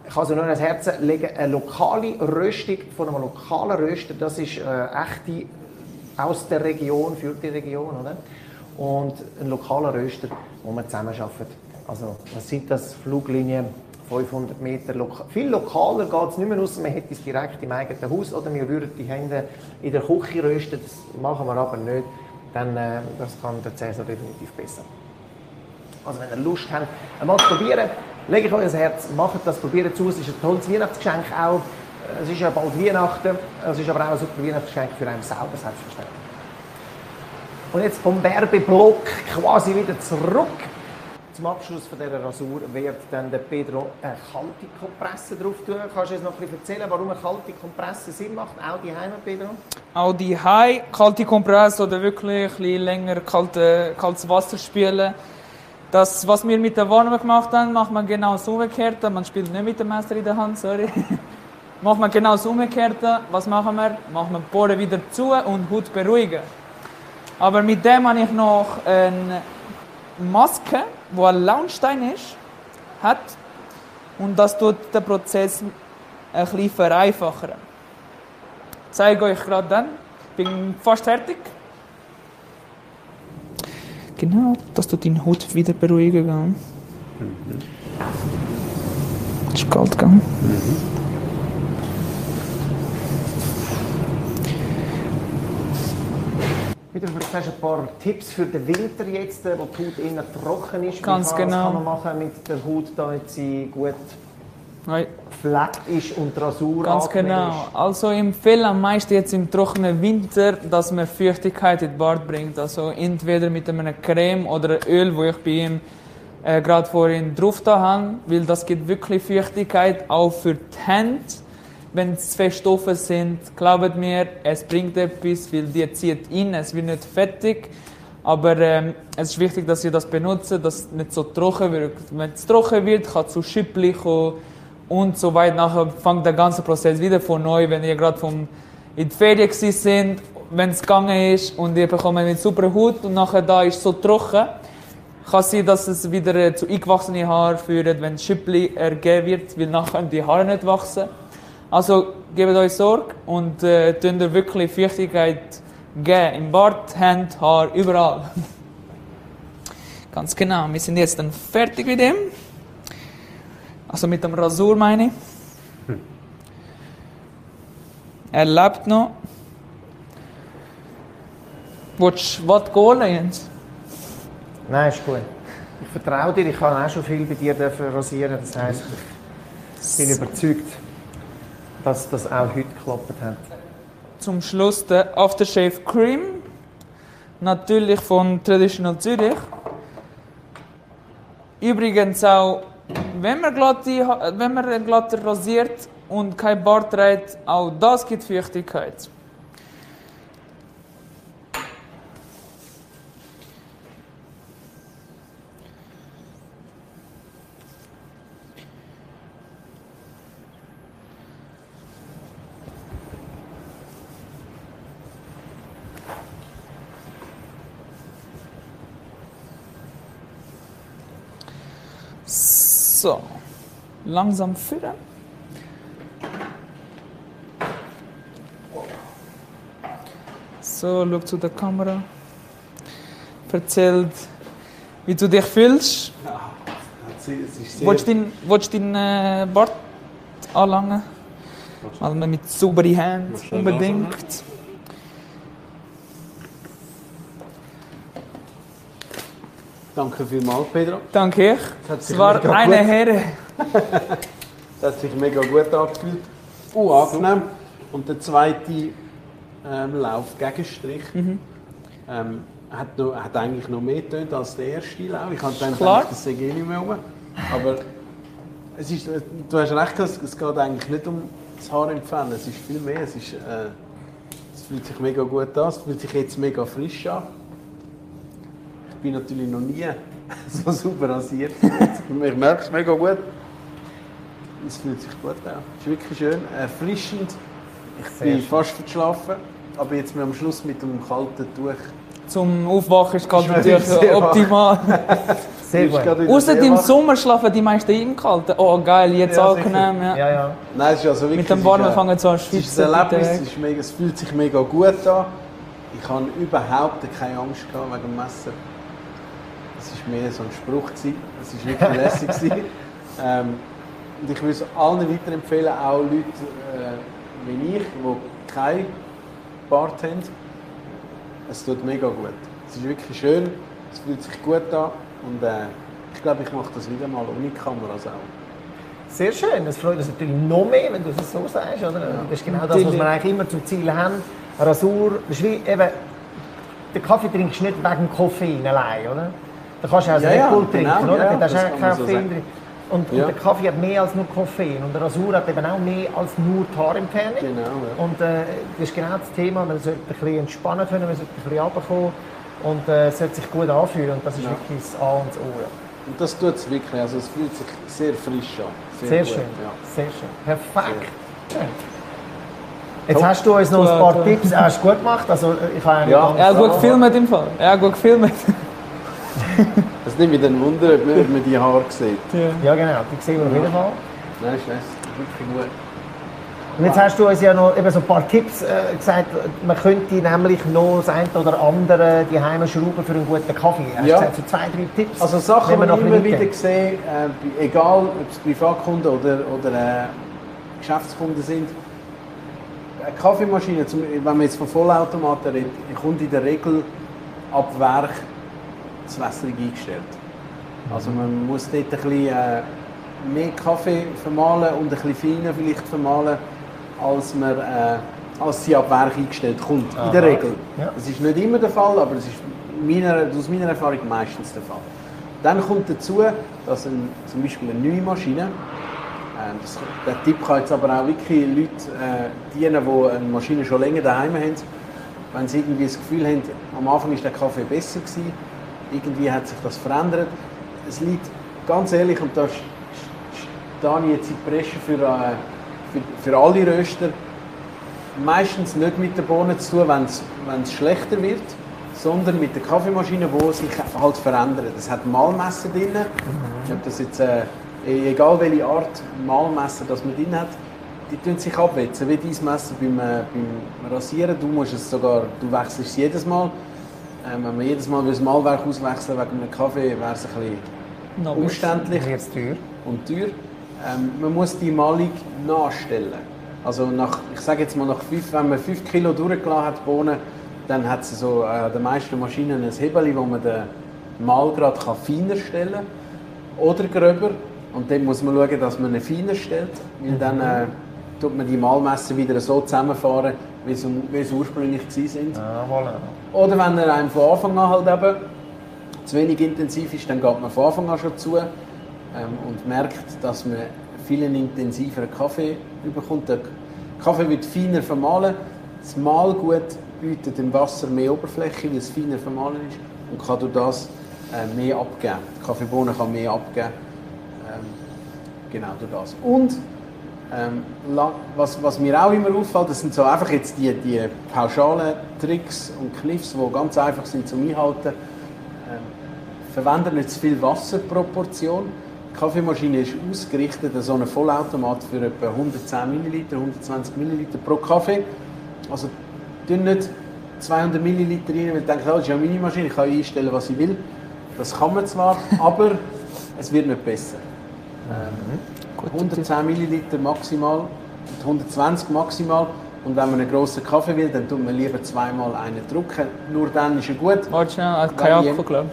ich kann so nur ans Herz legen, eine lokale Röstung von einem lokalen Röster, das ist äh, echte aus der Region, für die Region, oder? Und ein lokaler Röster, wo wir zusammen arbeiten. Also, was sind das? Fluglinien, 500 Meter. Loka viel lokaler geht es nicht mehr aus, man hätte es direkt im eigenen Haus oder wir würden die Hände in der Küche rösten, das machen wir aber nicht. Dann, äh, das kann der Cäsar definitiv besser. Also wenn ihr Lust habt, einmal zu probieren, lege ich euch ans Herz, macht das, probiert aus. Es ist ein tolles Weihnachtsgeschenk auch. Es ist ja bald Weihnachten, es ist aber auch ein super Weihnachtsgeschenk für einen selber, selbstverständlich. Und jetzt vom Werbeblock quasi wieder zurück. Zum Abschluss von dieser Rasur wird dann der Pedro eine kalte Kompresse drauf tun. Kannst du uns noch ein bisschen erzählen, warum eine kalte Kompresse Sinn macht? Auch die Heime, Pedro?
Auch die High, kalte Kompresse oder wirklich ein bisschen länger kalte, kaltes Wasser spielen. Das, was wir mit der Warme gemacht haben, macht man genau das Umgekehrte. Man spielt nicht mit dem Messer in der Hand, sorry. macht man genau das Umgekehrte. Was machen wir? Machen wir die Poren wieder zu und Haut beruhigen. Aber mit dem habe ich noch eine Maske, die ein Launstein ist, hat. Und das tut den Prozess ein bisschen vereinfachen. Ich zeige euch gerade dann. Ich bin fast fertig. Genau, dass du deine Haut wieder beruhigen kannst. Ist kalt gegangen.
Wieder vielleicht hast du ein paar Tipps für den Winter jetzt, äh, wo die Haut innen trocken ist.
Ganz
Was
genau.
kann man machen mit der Haut, damit sie gut
Nein.
gefleckt ist und Rasur
Ganz genau.
ist?
Also ich empfehle am meisten jetzt im trockenen Winter, dass man Feuchtigkeit in den Bart bringt. Also entweder mit einer Creme oder Öl, wo ich bei ihm äh, gerade vorhin drauf da habe, weil das gibt wirklich Feuchtigkeit auch für die Hände. Wenn es zwei Stoffe sind, glaubt mir, es bringt etwas, weil die zieht in, es wird nicht fettig. Aber ähm, es ist wichtig, dass ihr das benutzt, dass es nicht so trocken wird. Wenn es trocken wird, kann es zu Schüppli kommen und so weit. Nachher fängt der ganze Prozess wieder von neu, wenn ihr gerade vom in die Ferien sind, wenn es gegangen ist und ihr bekommt eine super Haut und nachher da ist so trocken, kann sein, dass es wieder äh, zu eingewachsenen Haaren führt, wenn Schüppli ergeben wird, weil nachher die Haare nicht wachsen. Also gebt euch Sorge und äh, tun wirklich Feuchtigkeit geben. Im Bart, Hand, Haar, überall. Ganz genau. Wir sind jetzt dann fertig mit dem. Also mit dem Rasur meine ich. Er lebt noch. Willst du was holen, Jens?
Nein, ist gut. Ich vertraue dir, ich kann auch schon viel bei dir rasieren. Das heisst, ich bin überzeugt, dass das auch heute geklappt hat.
Zum Schluss der Aftershave Cream. Natürlich von Traditional Zürich. Übrigens auch, wenn man, glatte, Ha- wenn man glatter rasiert und kein Bart trägt, auch das gibt Feuchtigkeit. So, langsam füttern. So, schau zu der Kamera. Erzählt, wie du dich fühlst.
Sehr
Willst du deinen willst du deinen, äh, Bart anlangen? Also mit sauberen Händen, unbedingt.
Danke vielmals, Pedro.
Danke ich. Es war eine Ehre.
Das hat sich mega gut angefühlt. Uh, angenehm. Und der zweite ähm, Lauf Gegenstrich
Mhm.
ähm, hat, noch, hat eigentlich noch mehr getönt als der erste Lauf. Ich habe gedacht,
Klar.
das sei eh nicht mehr rum. Aber es ist, äh, du hast recht, es es geht eigentlich nicht um das Haar entfernen. Es ist viel mehr. Es, ist, äh, es fühlt sich mega gut an. Es fühlt sich jetzt mega frisch an. Ich bin natürlich noch nie so super rasiert. ich merke es mega gut. Es fühlt sich gut an. Es ist wirklich schön, erfrischend. Ich
Sehr
bin
schön.
fast verschlafen, aber jetzt mir am Schluss mit dem kalten Tuch.
Zum Aufwachen ist kalt natürlich optimal.
Sehr gut.
Außer im. Sommer schlafen die meisten im Kalten. Oh geil, jetzt
Ja,
angenehm. Ja.
Ja, ja.
Nein, es ist also wirklich,
Mit dem Warmen fangen sie an zu
Es ist
schwitzen.
ein Erlebnis, es, ist mega, es fühlt sich mega gut an. Ich habe überhaupt keine Angst gehabt wegen dem Messer. Es war mehr so ein Spruch. Gewesen. Es war wirklich lässig. gewesen. ähm, und ich würde es allen weiterempfehlen, auch Leute äh, wie ich, die keinen Bart haben. Es tut mega gut. Es ist wirklich schön, es fühlt sich gut an und äh, ich glaube, ich mache das wieder mal ohne Kameras auch.
Sehr schön. Das freut uns natürlich noch mehr, wenn du es so sagst. Oder? Das ist genau das, was wir eigentlich immer zum Ziel haben. Rasur, das ist wie eben, den Kaffee trinkst du nicht wegen Koffein allein, oder? Da kannst du auch
Ja,
Red
ja,
Bull trinken,
genau,
oder?
ja,
da hast du
so
Koffein drin. Und,
Ja.
und der Kaffee hat mehr als nur Koffein. Und der Rasur hat eben auch mehr als nur die Haarentfernung.
Genau, ja.
Und äh, das ist genau das Thema. Man sollte ein bisschen entspannen können, man sollte ein bisschen runterkommen. Und äh, es sollte sich gut anfühlen. Und das ist
Ja.
wirklich das A und das O. Ja.
Und das tut es wirklich. Also es fühlt sich sehr frisch an.
Sehr,
gut,
schön.
Ja.
Sehr schön. Perfekt. Jetzt hast du uns noch ein paar. Tipps. Hast du gut gemacht? Also, ich habe
Ja.
Er hat gut gefilmt im Fall. Er hat gut gefilmt.
Es nimmt mich dann Wunder, ob man die Haare sieht.
Ja, genau. Die sehen wir auf jeden Fall.
Nein, ist das ist wirklich gut.
Und jetzt hast du uns ja noch eben so ein paar Tipps äh, gesagt. Man könnte nämlich noch das eine oder andere die Heime schrauben für einen guten Kaffee. Hast
Ja.
du gesagt, so zwei, drei Tipps?
Also Sachen, die
wir
ich immer wieder sehe, äh, egal ob es Privatkunden oder, oder äh, Geschäftskunden sind, eine Kaffeemaschine, wenn man jetzt von Vollautomaten redet, kommt in der Regel ab Werk wässrig eingestellt. Also man muss dort ein bisschen äh, mehr Kaffee vermahlen und ein bisschen feiner vielleicht vermahlen, als, man, äh, als sie ab Werk eingestellt kommt. In der
Aha.
Regel.
Ja.
Das ist nicht immer der Fall, aber es ist meiner, aus meiner Erfahrung meistens der Fall. Dann kommt dazu, dass ein, zum Beispiel eine neue Maschine, das, der Tipp kann jetzt aber auch wirklich Leute äh, dienen, die eine Maschine schon länger daheim haben. Wenn sie irgendwie das Gefühl haben, am Anfang ist der Kaffee besser gewesen, irgendwie hat sich das verändert. Es liegt ganz ehrlich, und da stehe ich jetzt in die Bresche für, äh, für, für alle Röster, meistens nicht mit den Bohnen zu tun, wenn es, schlechter wird, sondern mit der Kaffeemaschine, die sich halt verändert. Es hat Mahlmesser drin, ob das jetzt, äh, egal welche Art Mahlmesser das man drin hat, die tun sich abwetzen, wie dein Messer beim, äh, beim Rasieren. Du musst es sogar, du wechselst es jedes Mal. Ähm, wenn man jedes Mal das Mahlwerk auswechseln wegen einem Kaffee, wäre es ein bisschen
Noch
umständlich
es teuer?
und teuer. Ähm, man muss die Malung nachstellen. Also nach, ich sage jetzt mal, nach fünf, wenn man 5 Kilo durchgelassen hat, Bohnen, dann hat sie so äh, an den meisten Maschinen ein Hebel, wo man den Mahlgrad kann feiner stellen kann oder gröber. Und dann muss man schauen, dass man ihn feiner stellt, weil dann äh, tut man die Mahlmesser wieder so zusammenfahren, wie sie, wie sie ursprünglich waren.
Ah, voilà.
Oder wenn er einem von Anfang an halt eben zu wenig intensiv ist, dann geht man von Anfang an schon zu ähm, und merkt, dass man viel intensiveren Kaffee bekommt. Der Kaffee wird feiner vermahlen. Das Mahlgut bietet dem Wasser mehr Oberfläche, weil es feiner vermahlen ist und kann durch das äh, mehr abgeben. Die Kaffeebohne kann mehr abgeben. Ähm, genau durch das. Und ähm, was, was mir auch immer auffällt, das sind so einfach jetzt die, die pauschalen Tricks und Kniffs, die ganz einfach sind zum Einhalten. Ähm, verwende nicht zu viel Wasser pro Portion. Die Kaffeemaschine ist ausgerichtet, so ein Vollautomat für etwa 110 ml, 120 ml pro Kaffee. Also tun nicht 200 ml rein, weil ich denke, oh, das ist ja meine Maschine, ich kann einstellen, was ich will. Das kann man zwar, aber es wird nicht besser. Ähm, 110 ml maximal und 120 maximal. Und wenn man einen grossen Kaffee will, dann tut man lieber zweimal einen drücken. Nur dann ist er gut.
Warte schnell, ah, Kajako, glaube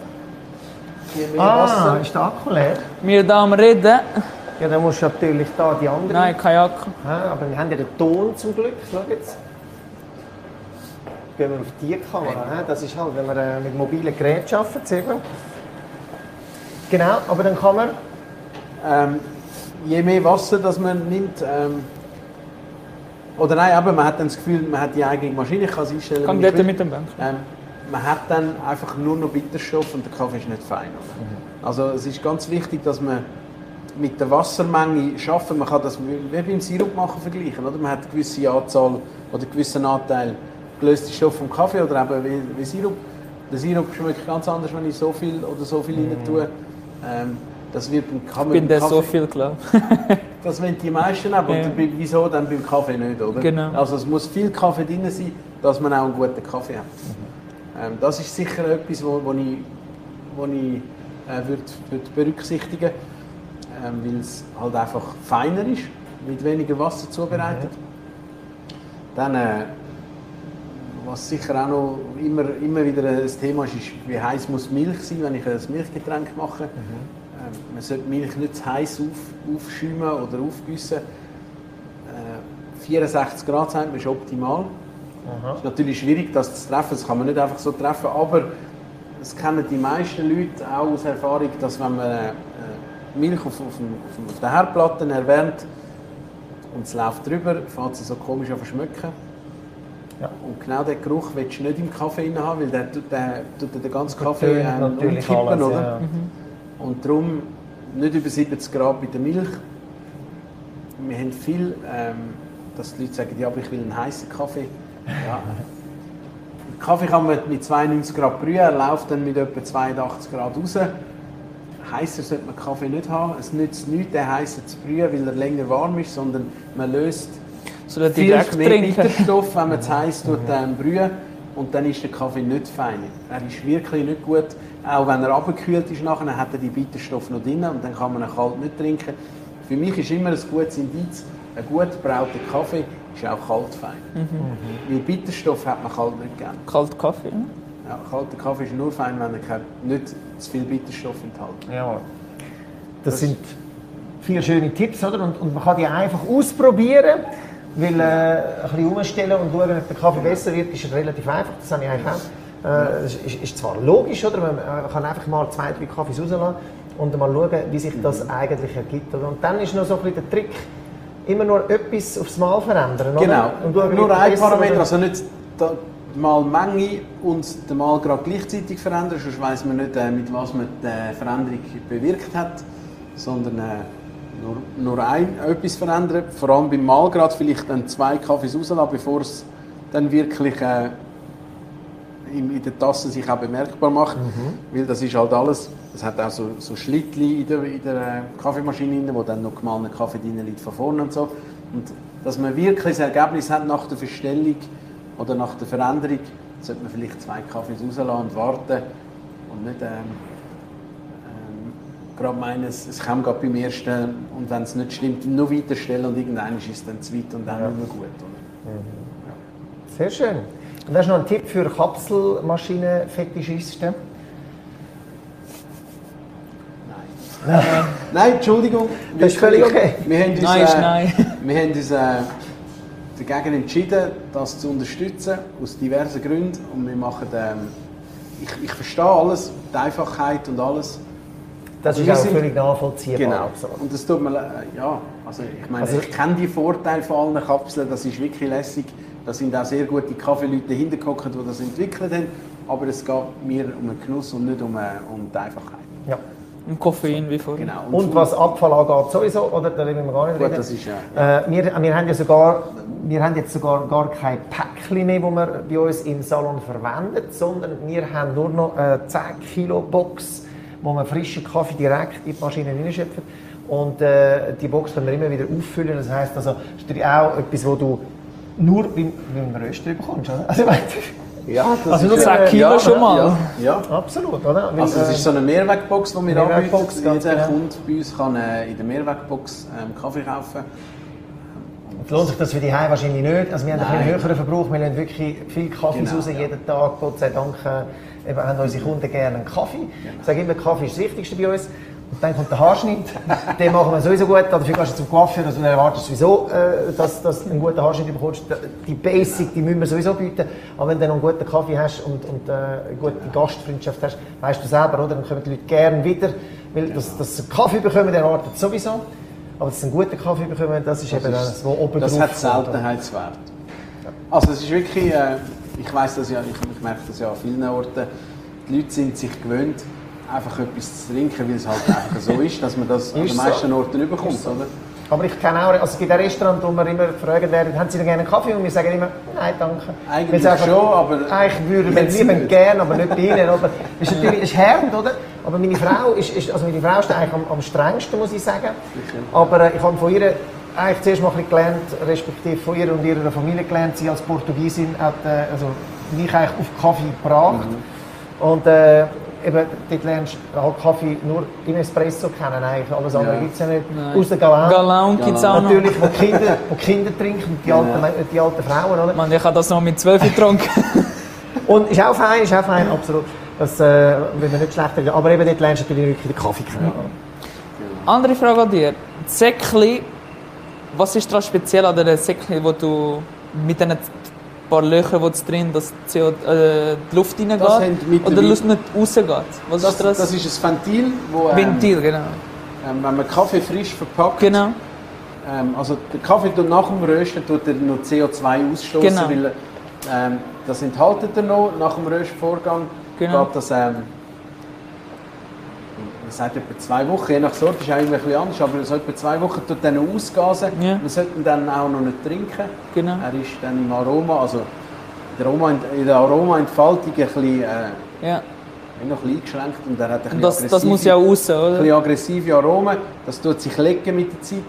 Je mehr
Ah,
Wasser.
ist der Akku leer?
ich. Wir da am Reden.
Ja, dann musst du natürlich da die andere.
Nein, Kajako.
Ja, aber wir haben ja den Ton zum Glück. Schau jetzt. Gehen wir auf die Kamera. hä? Das ist halt, wenn wir äh, mit mobilen Geräten arbeiten. Genau, aber dann kann man.
Ähm, je mehr Wasser das man nimmt, ähm, oder nein, aber man hat dann das Gefühl, man hat die eigene Maschine, ich kann sie einstellen.
Kann dort mit dem Bank.
Ähm, man hat dann einfach nur noch Bitterstoff und der Kaffee ist nicht fein. Oder? Also es ist ganz wichtig, dass man mit der Wassermenge schaffen. Man kann das wie beim Sirup machen vergleichen. Oder? Man hat eine gewisse Anzahl oder einen gewissen Anteil gelöste Stoff vom Kaffee oder eben wie, wie Sirup. Der Sirup schmeckt ganz anders, wenn ich so viel oder so viel rein tue. Ähm, das wird beim, man
Ich bin der so
Kaffee-
viel klar.
das wollen die meisten aber
Ja.
wieso dann beim Kaffee nicht, oder?
Genau.
Also es muss viel Kaffee drin sein, dass man auch einen guten Kaffee hat. Ähm, das ist sicher etwas, wo, wo ich, wo ich äh, würd, würd berücksichtigen ähm, weil es halt einfach feiner ist, mit weniger Wasser zubereitet. Dann, äh, was sicher auch noch immer, immer wieder ein Thema ist, ist, wie heiß muss Milch sein, wenn ich ein Milchgetränk mache. Ähm, man sollte Milch nicht zu heiß auf, aufschäumen oder aufgüssen. Äh, 64 Grad sein ist optimal. Es ist natürlich schwierig, das zu treffen. Das kann man nicht einfach so treffen. Aber das kennen die meisten Leute auch aus Erfahrung, dass wenn man äh, Milch auf, auf, auf, auf der Herdplatte erwärmt und es läuft drüber, fängt es so komisch an zu schmecken.
Ja.
Und genau diesen Geruch willst du nicht im Kaffee haben, weil der tut den, tut den ganzen Kaffee
natürlich
umkippen, oder?
ja.
Und darum nicht über 70 Grad bei der Milch. Wir haben viel, ähm, dass die Leute sagen, ja, aber ich will einen heißen Kaffee. Ja. Den Kaffee kann man mit 92 Grad brühen, er läuft dann mit etwa 82 Grad raus. Heißer sollte man Kaffee nicht haben. Es nützt nichts, den heißen zu brühen, weil er länger warm ist, sondern man löst
So
viel mehr. Bitterstoff, wenn man es heiß tut, ähm, brühen. Und dann ist der Kaffee nicht fein. Er ist wirklich nicht gut. Auch wenn er abgekühlt ist, nachher, hat er die Bitterstoffe noch drin und dann kann man ihn kalt nicht trinken. Für mich ist immer ein gutes Indiz, ein gut gebrauter Kaffee ist auch kalt fein.
Mhm.
Weil Bitterstoff hat man kalt nicht gern.
Kalt Kaffee.
Ja, kalter Kaffee ist nur fein, wenn er nicht zu viel Bitterstoff enthält.
Ja. Das sind viele schöne Tipps, oder? Und, und man kann die einfach ausprobieren, weil äh, ein bisschen umstellen und schauen, ob der Kaffee besser wird, ist relativ einfach. Das habe ich eigentlich auch. Äh, das ist, ist zwar logisch, oder? Man äh, kann einfach mal zwei, drei Kaffees rauslassen und mal schauen, wie sich das eigentlich ergibt. Oder? Und dann ist noch so ein bisschen der Trick, immer nur etwas aufs Mal verändern, oder?
Genau,
Und
nur
wie
ein Parameter,
oder-
also nicht mal Menge und den Mal gerade gleichzeitig verändern, sonst weiss man nicht, äh, mit was man die Veränderung bewirkt hat, sondern äh, nur, nur ein, etwas verändern, vor allem beim Malgrad vielleicht dann zwei Kaffees rauslassen, bevor es dann wirklich äh, in, der Tasse sich auch bemerkbar macht, weil das ist halt alles, das hat auch so, so Schlittli in der, in der äh, Kaffeemaschine, drin, wo dann noch gemahlener Kaffee drin liegt von vorne und so. Und dass man wirklich das Ergebnis hat nach der Verstellung oder nach der Veränderung, sollte man vielleicht zwei Kaffees rauslassen und warten und nicht ähm, ähm, gerade meinen, es, es kommt gerade beim ersten und wenn es nicht stimmt, noch weiter stellen und irgendwann ist es dann zu weit und dann nicht mehr gut. Oder?
Sehr schön. Und hast du noch einen Tipp für Kapselmaschinen-Fetischisten?
Nein. Nein, Entschuldigung.
Das ist völlig okay.
Wir haben uns,
Nein ist
äh,
nein.
Wir haben uns äh, dagegen entschieden, das zu unterstützen, aus diversen Gründen. Und wir machen, ähm, ich, ich verstehe alles, die Einfachheit und alles.
Das ist auch völlig nachvollziehbar.
Genau.
Absolut.
Und das tut mir le- ja, also ich meine,
Also-
ich kenne die Vorteile von allen Kapseln, das ist wirklich lässig. Da sind auch sehr gute Kaffeeleute dahinter gehockt, die das entwickelt haben. Aber es geht mir um den Genuss und nicht um, äh, um die Einfachheit.
Ja.
Und Koffein wie vorhin.
Genau.
Und was Abfall angeht, sowieso, oder? Da reden wir gar nicht
Gut,
reden.
das ist ja.
Äh, wir, wir, haben ja sogar, wir haben jetzt sogar gar kein Päckchen mehr, das wir bei uns im Salon verwenden, sondern wir haben nur noch eine 10 Kilo Box, wo man frischen Kaffee direkt in die Maschine hineinschöpft. Und äh, die Box können wir immer wieder auffüllen. Das heisst also, das ist natürlich auch etwas, wo du nur beim, beim Röster bekommst. Oder? Also,
Ja, das
Also
ja,
10 Kilo
ja,
schon mal.
Ja, ja.
absolut, oder? Weil,
Also es ist so eine Mehrwegbox, die wir
Mehrwegbox,
anbieten. Jeder
genau.
Kunde bei uns kann äh, in der Mehrwegbox ähm, Kaffee kaufen.
Und lohnt sich das für die Heim wahrscheinlich nicht. Also wir haben
Nein.
einen höheren Verbrauch. Wir lassen wirklich viel Kaffee
Genau,
raus
ja.
jeden Tag. Gott sei Dank äh, eben haben unsere Kunden gerne einen Kaffee. Ich sage immer, Kaffee ist das Wichtigste bei uns. Und dann kommt der Haarschnitt. Den machen wir sowieso gut. Dafür gehst du zum Coiffeur. Also du erwartest sowieso, äh, dass, dass du einen guten Haarschnitt bekommst. Die Basic, die müssen wir sowieso bieten. Aber wenn du einen guten Kaffee hast und, und äh, eine gute Gastfreundschaft hast, weißt du selber, oder? Dann kommen die Leute gerne wieder. Weil das, dass sie einen Kaffee bekommen, erwartet sowieso. Aber dass sie einen guten Kaffee bekommen, das ist eben das, was oben
Das hat? Seltenheitswert. Also es ist wirklich, äh, ich weiß das ja, ich, ich merke das ja an vielen Orten, die Leute sind sich gewöhnt, einfach etwas zu trinken, weil es halt einfach so ist, dass man das an den
so.
meisten Orten überkommt, oder?
Aber ich kenne auch, also es gibt ein Restaurant, wo wir immer fragen werden, haben Sie denn gerne einen Kaffee? Und wir sagen immer, nein, danke.
Eigentlich
einfach-
schon, aber
Eigentlich würden wir
nicht.
gerne, aber nicht bei Ihnen. Das ist natürlich ist härend, oder? Aber meine Frau ist, ist, also meine Frau ist eigentlich am, am strengsten, muss ich sagen. Aber äh, ich habe von ihr eigentlich zuerst mal ein bisschen gelernt, respektive von ihr und ihrer Familie gelernt. Sie als Portugiesin hat äh, also mich eigentlich auf Kaffee gebracht.
Mhm.
Und äh, eben, dort lernst du halt Kaffee nur im Espresso kennen eigentlich. Alles andere
Ja.
gibt es ja nicht.
Nein.
Außer Galant.
Galant gibt es auch noch.
Natürlich, wo Kinder, wo Kinder trinken, die, alten, die alten Frauen, oder?
Mann, ich habe das noch mit 12 getrunken.
Und ist auch fein, ist auch fein, absolut. Das äh, will man nicht schlecht reden. Aber eben dort lernst du natürlich wirklich den Kaffee kennen.
Andere Frage an dir. Säckli, was ist daran speziell an der Säckli, wo du mit diesen paar Löchern, die drin dass CO, äh, die Luft reingeht? Oder die Luft nicht rausgeht? Was
Das,
ist das?
das ist ein Ventil, wo ähm,
Ventil, genau.
ähm, wenn man Kaffee frisch verpackt,
Genau.
ähm, also der Kaffee tut nach dem Rösten tut er noch CO2 ausstoßen,
Genau.
weil ähm, das enthaltet er noch nach dem Röstvorgang.
Genau.
Geht das, ähm, man sagt etwa zwei Wochen, je nach Sorte ist irgendwie ein bisschen anders, aber so etwa zwei Wochen tut noch ausgasen.
Ja.
Man sollte ihn dann auch noch nicht trinken.
Genau.
Er ist dann im Aroma, also in der, Aroma, in der Aromaentfaltung ein bisschen, äh,
Ja.
noch ein bisschen eingeschränkt und er hat ein bisschen
das, das muss ja raus,
ein
oder?
bisschen aggressive Aromen. Das tut sich lecken mit der Zeit.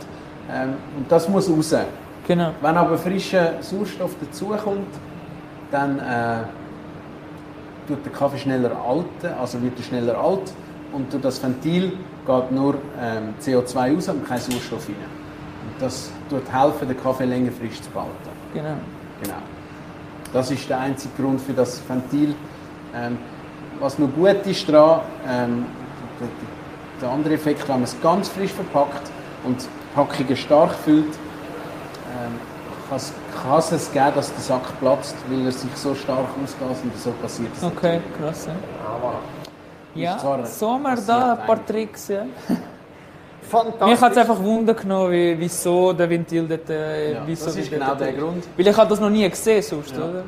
Ähm, und das muss raus.
Genau.
Wenn aber frischer Sauerstoff dazukommt, dann äh, tut der Kaffee schneller alten, also wird er schneller alt und durch das Ventil geht nur ähm, CO2 raus und kein Sauerstoff rein. Und das tut helfen, den Kaffee länger frisch zu behalten.
Genau.
Genau. Das ist der einzige Grund für das Ventil. Ähm, was noch gut ist daran, ähm, der, der andere Effekt, wenn man es ganz frisch verpackt und die Packungen stark füllt, ähm, kann es- geben, dass der Sack platzt, weil er sich so stark ausgast und so passiert es.
Okay, krass. Ja, ja so
passiert
da ein paar
eigentlich.
Tricks. Ja.
Fantastisch.
Mich hat es einfach Wunder genommen, wie, wieso der Ventil dort. Äh,
Ja,
wieso
das ist genau der Grund.
Weil ich habe das noch nie gesehen sonst,
Ja.
oder?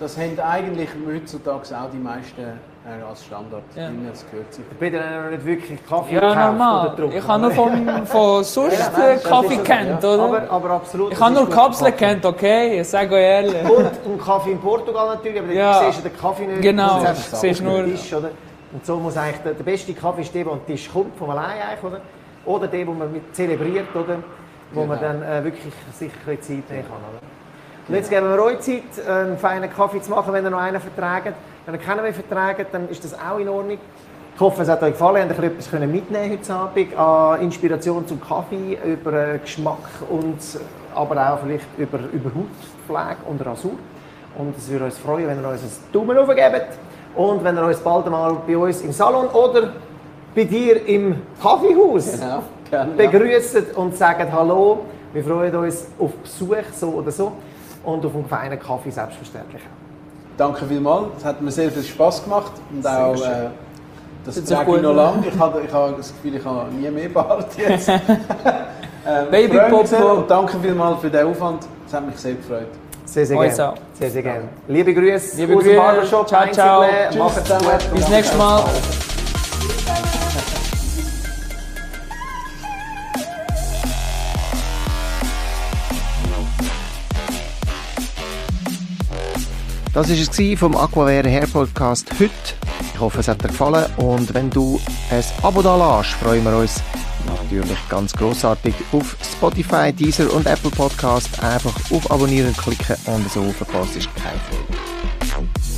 Das haben eigentlich heutzutage auch die meisten äh, als Standard.
Ja.
drin, Das gehört sich.
Peter hat noch nicht wirklich Kaffee
Ja,
gekauft oder
normal.
getrunken,
Ich habe nur von, von sonst
Ja, nein,
Kaffee
so,
kennt,
ja.
oder?
Aber, aber absolut.
ich habe nur Kapseln kennt, okay? Ich sage euch ehrlich.
Und einen Kaffee in Portugal natürlich, aber
Ja.
ja. siehst du den Kaffee nicht.
Genau,
Du siehst
nur-
Tisch, oder? Und so muss eigentlich der, der beste Kaffee ist der, der den Tisch kommt, von allein eigentlich, oder? Oder der, den man mit zelebriert, oder? Wo man
Genau.
dann äh, wirklich sich ein Zeit nehmen kann, oder? Und jetzt geben wir euch Zeit, einen feinen Kaffee zu machen, wenn ihr noch einen verträgt. Wenn ihr keinen mehr verträgt, dann ist das auch in Ordnung. Ich hoffe, es hat euch gefallen. Ihr etwas können mitnehmen heute Abend an Inspiration zum Kaffee, über äh, Geschmack und aber auch vielleicht über, über Hautpflege und Rasur. Und es würde uns freuen, wenn ihr uns einen Daumen hoch gebt und wenn ihr uns bald mal bei uns im Salon oder bei dir im Kaffeehaus
Genau, gerne, ja.
begrüßt und sagt Hallo. Wir freuen uns auf Besuch, so oder so. Und auf einen feinen Kaffee selbstverständlich auch.
Danke vielmals. Es hat mir sehr viel Spaß gemacht und auch
schön.
äh, das trage ich noch
ne?
lange. Ich habe, ich habe das Gefühl, ich habe nie mehr Bart jetzt. ähm,
Baby
sehr
Popo.
Danke vielmals für den Aufwand. Es hat mich sehr gefreut.
Sehr, sehr gerne.
auch.
Sehr, sehr gerne. Liebe Grüße
Liebe
aus dem. Barbershop.
Ciao, ciao.
Macht's gut.
Bis nächstes Mal.
Das war es vom Aquavere Hair Podcast heute. Ich hoffe, es hat dir gefallen. Und wenn du ein Abo da lässt, freuen wir uns Natürlich ganz großartig auf Spotify, Deezer und Apple Podcast einfach auf Abonnieren klicken und so verpasst ihr keine Folge.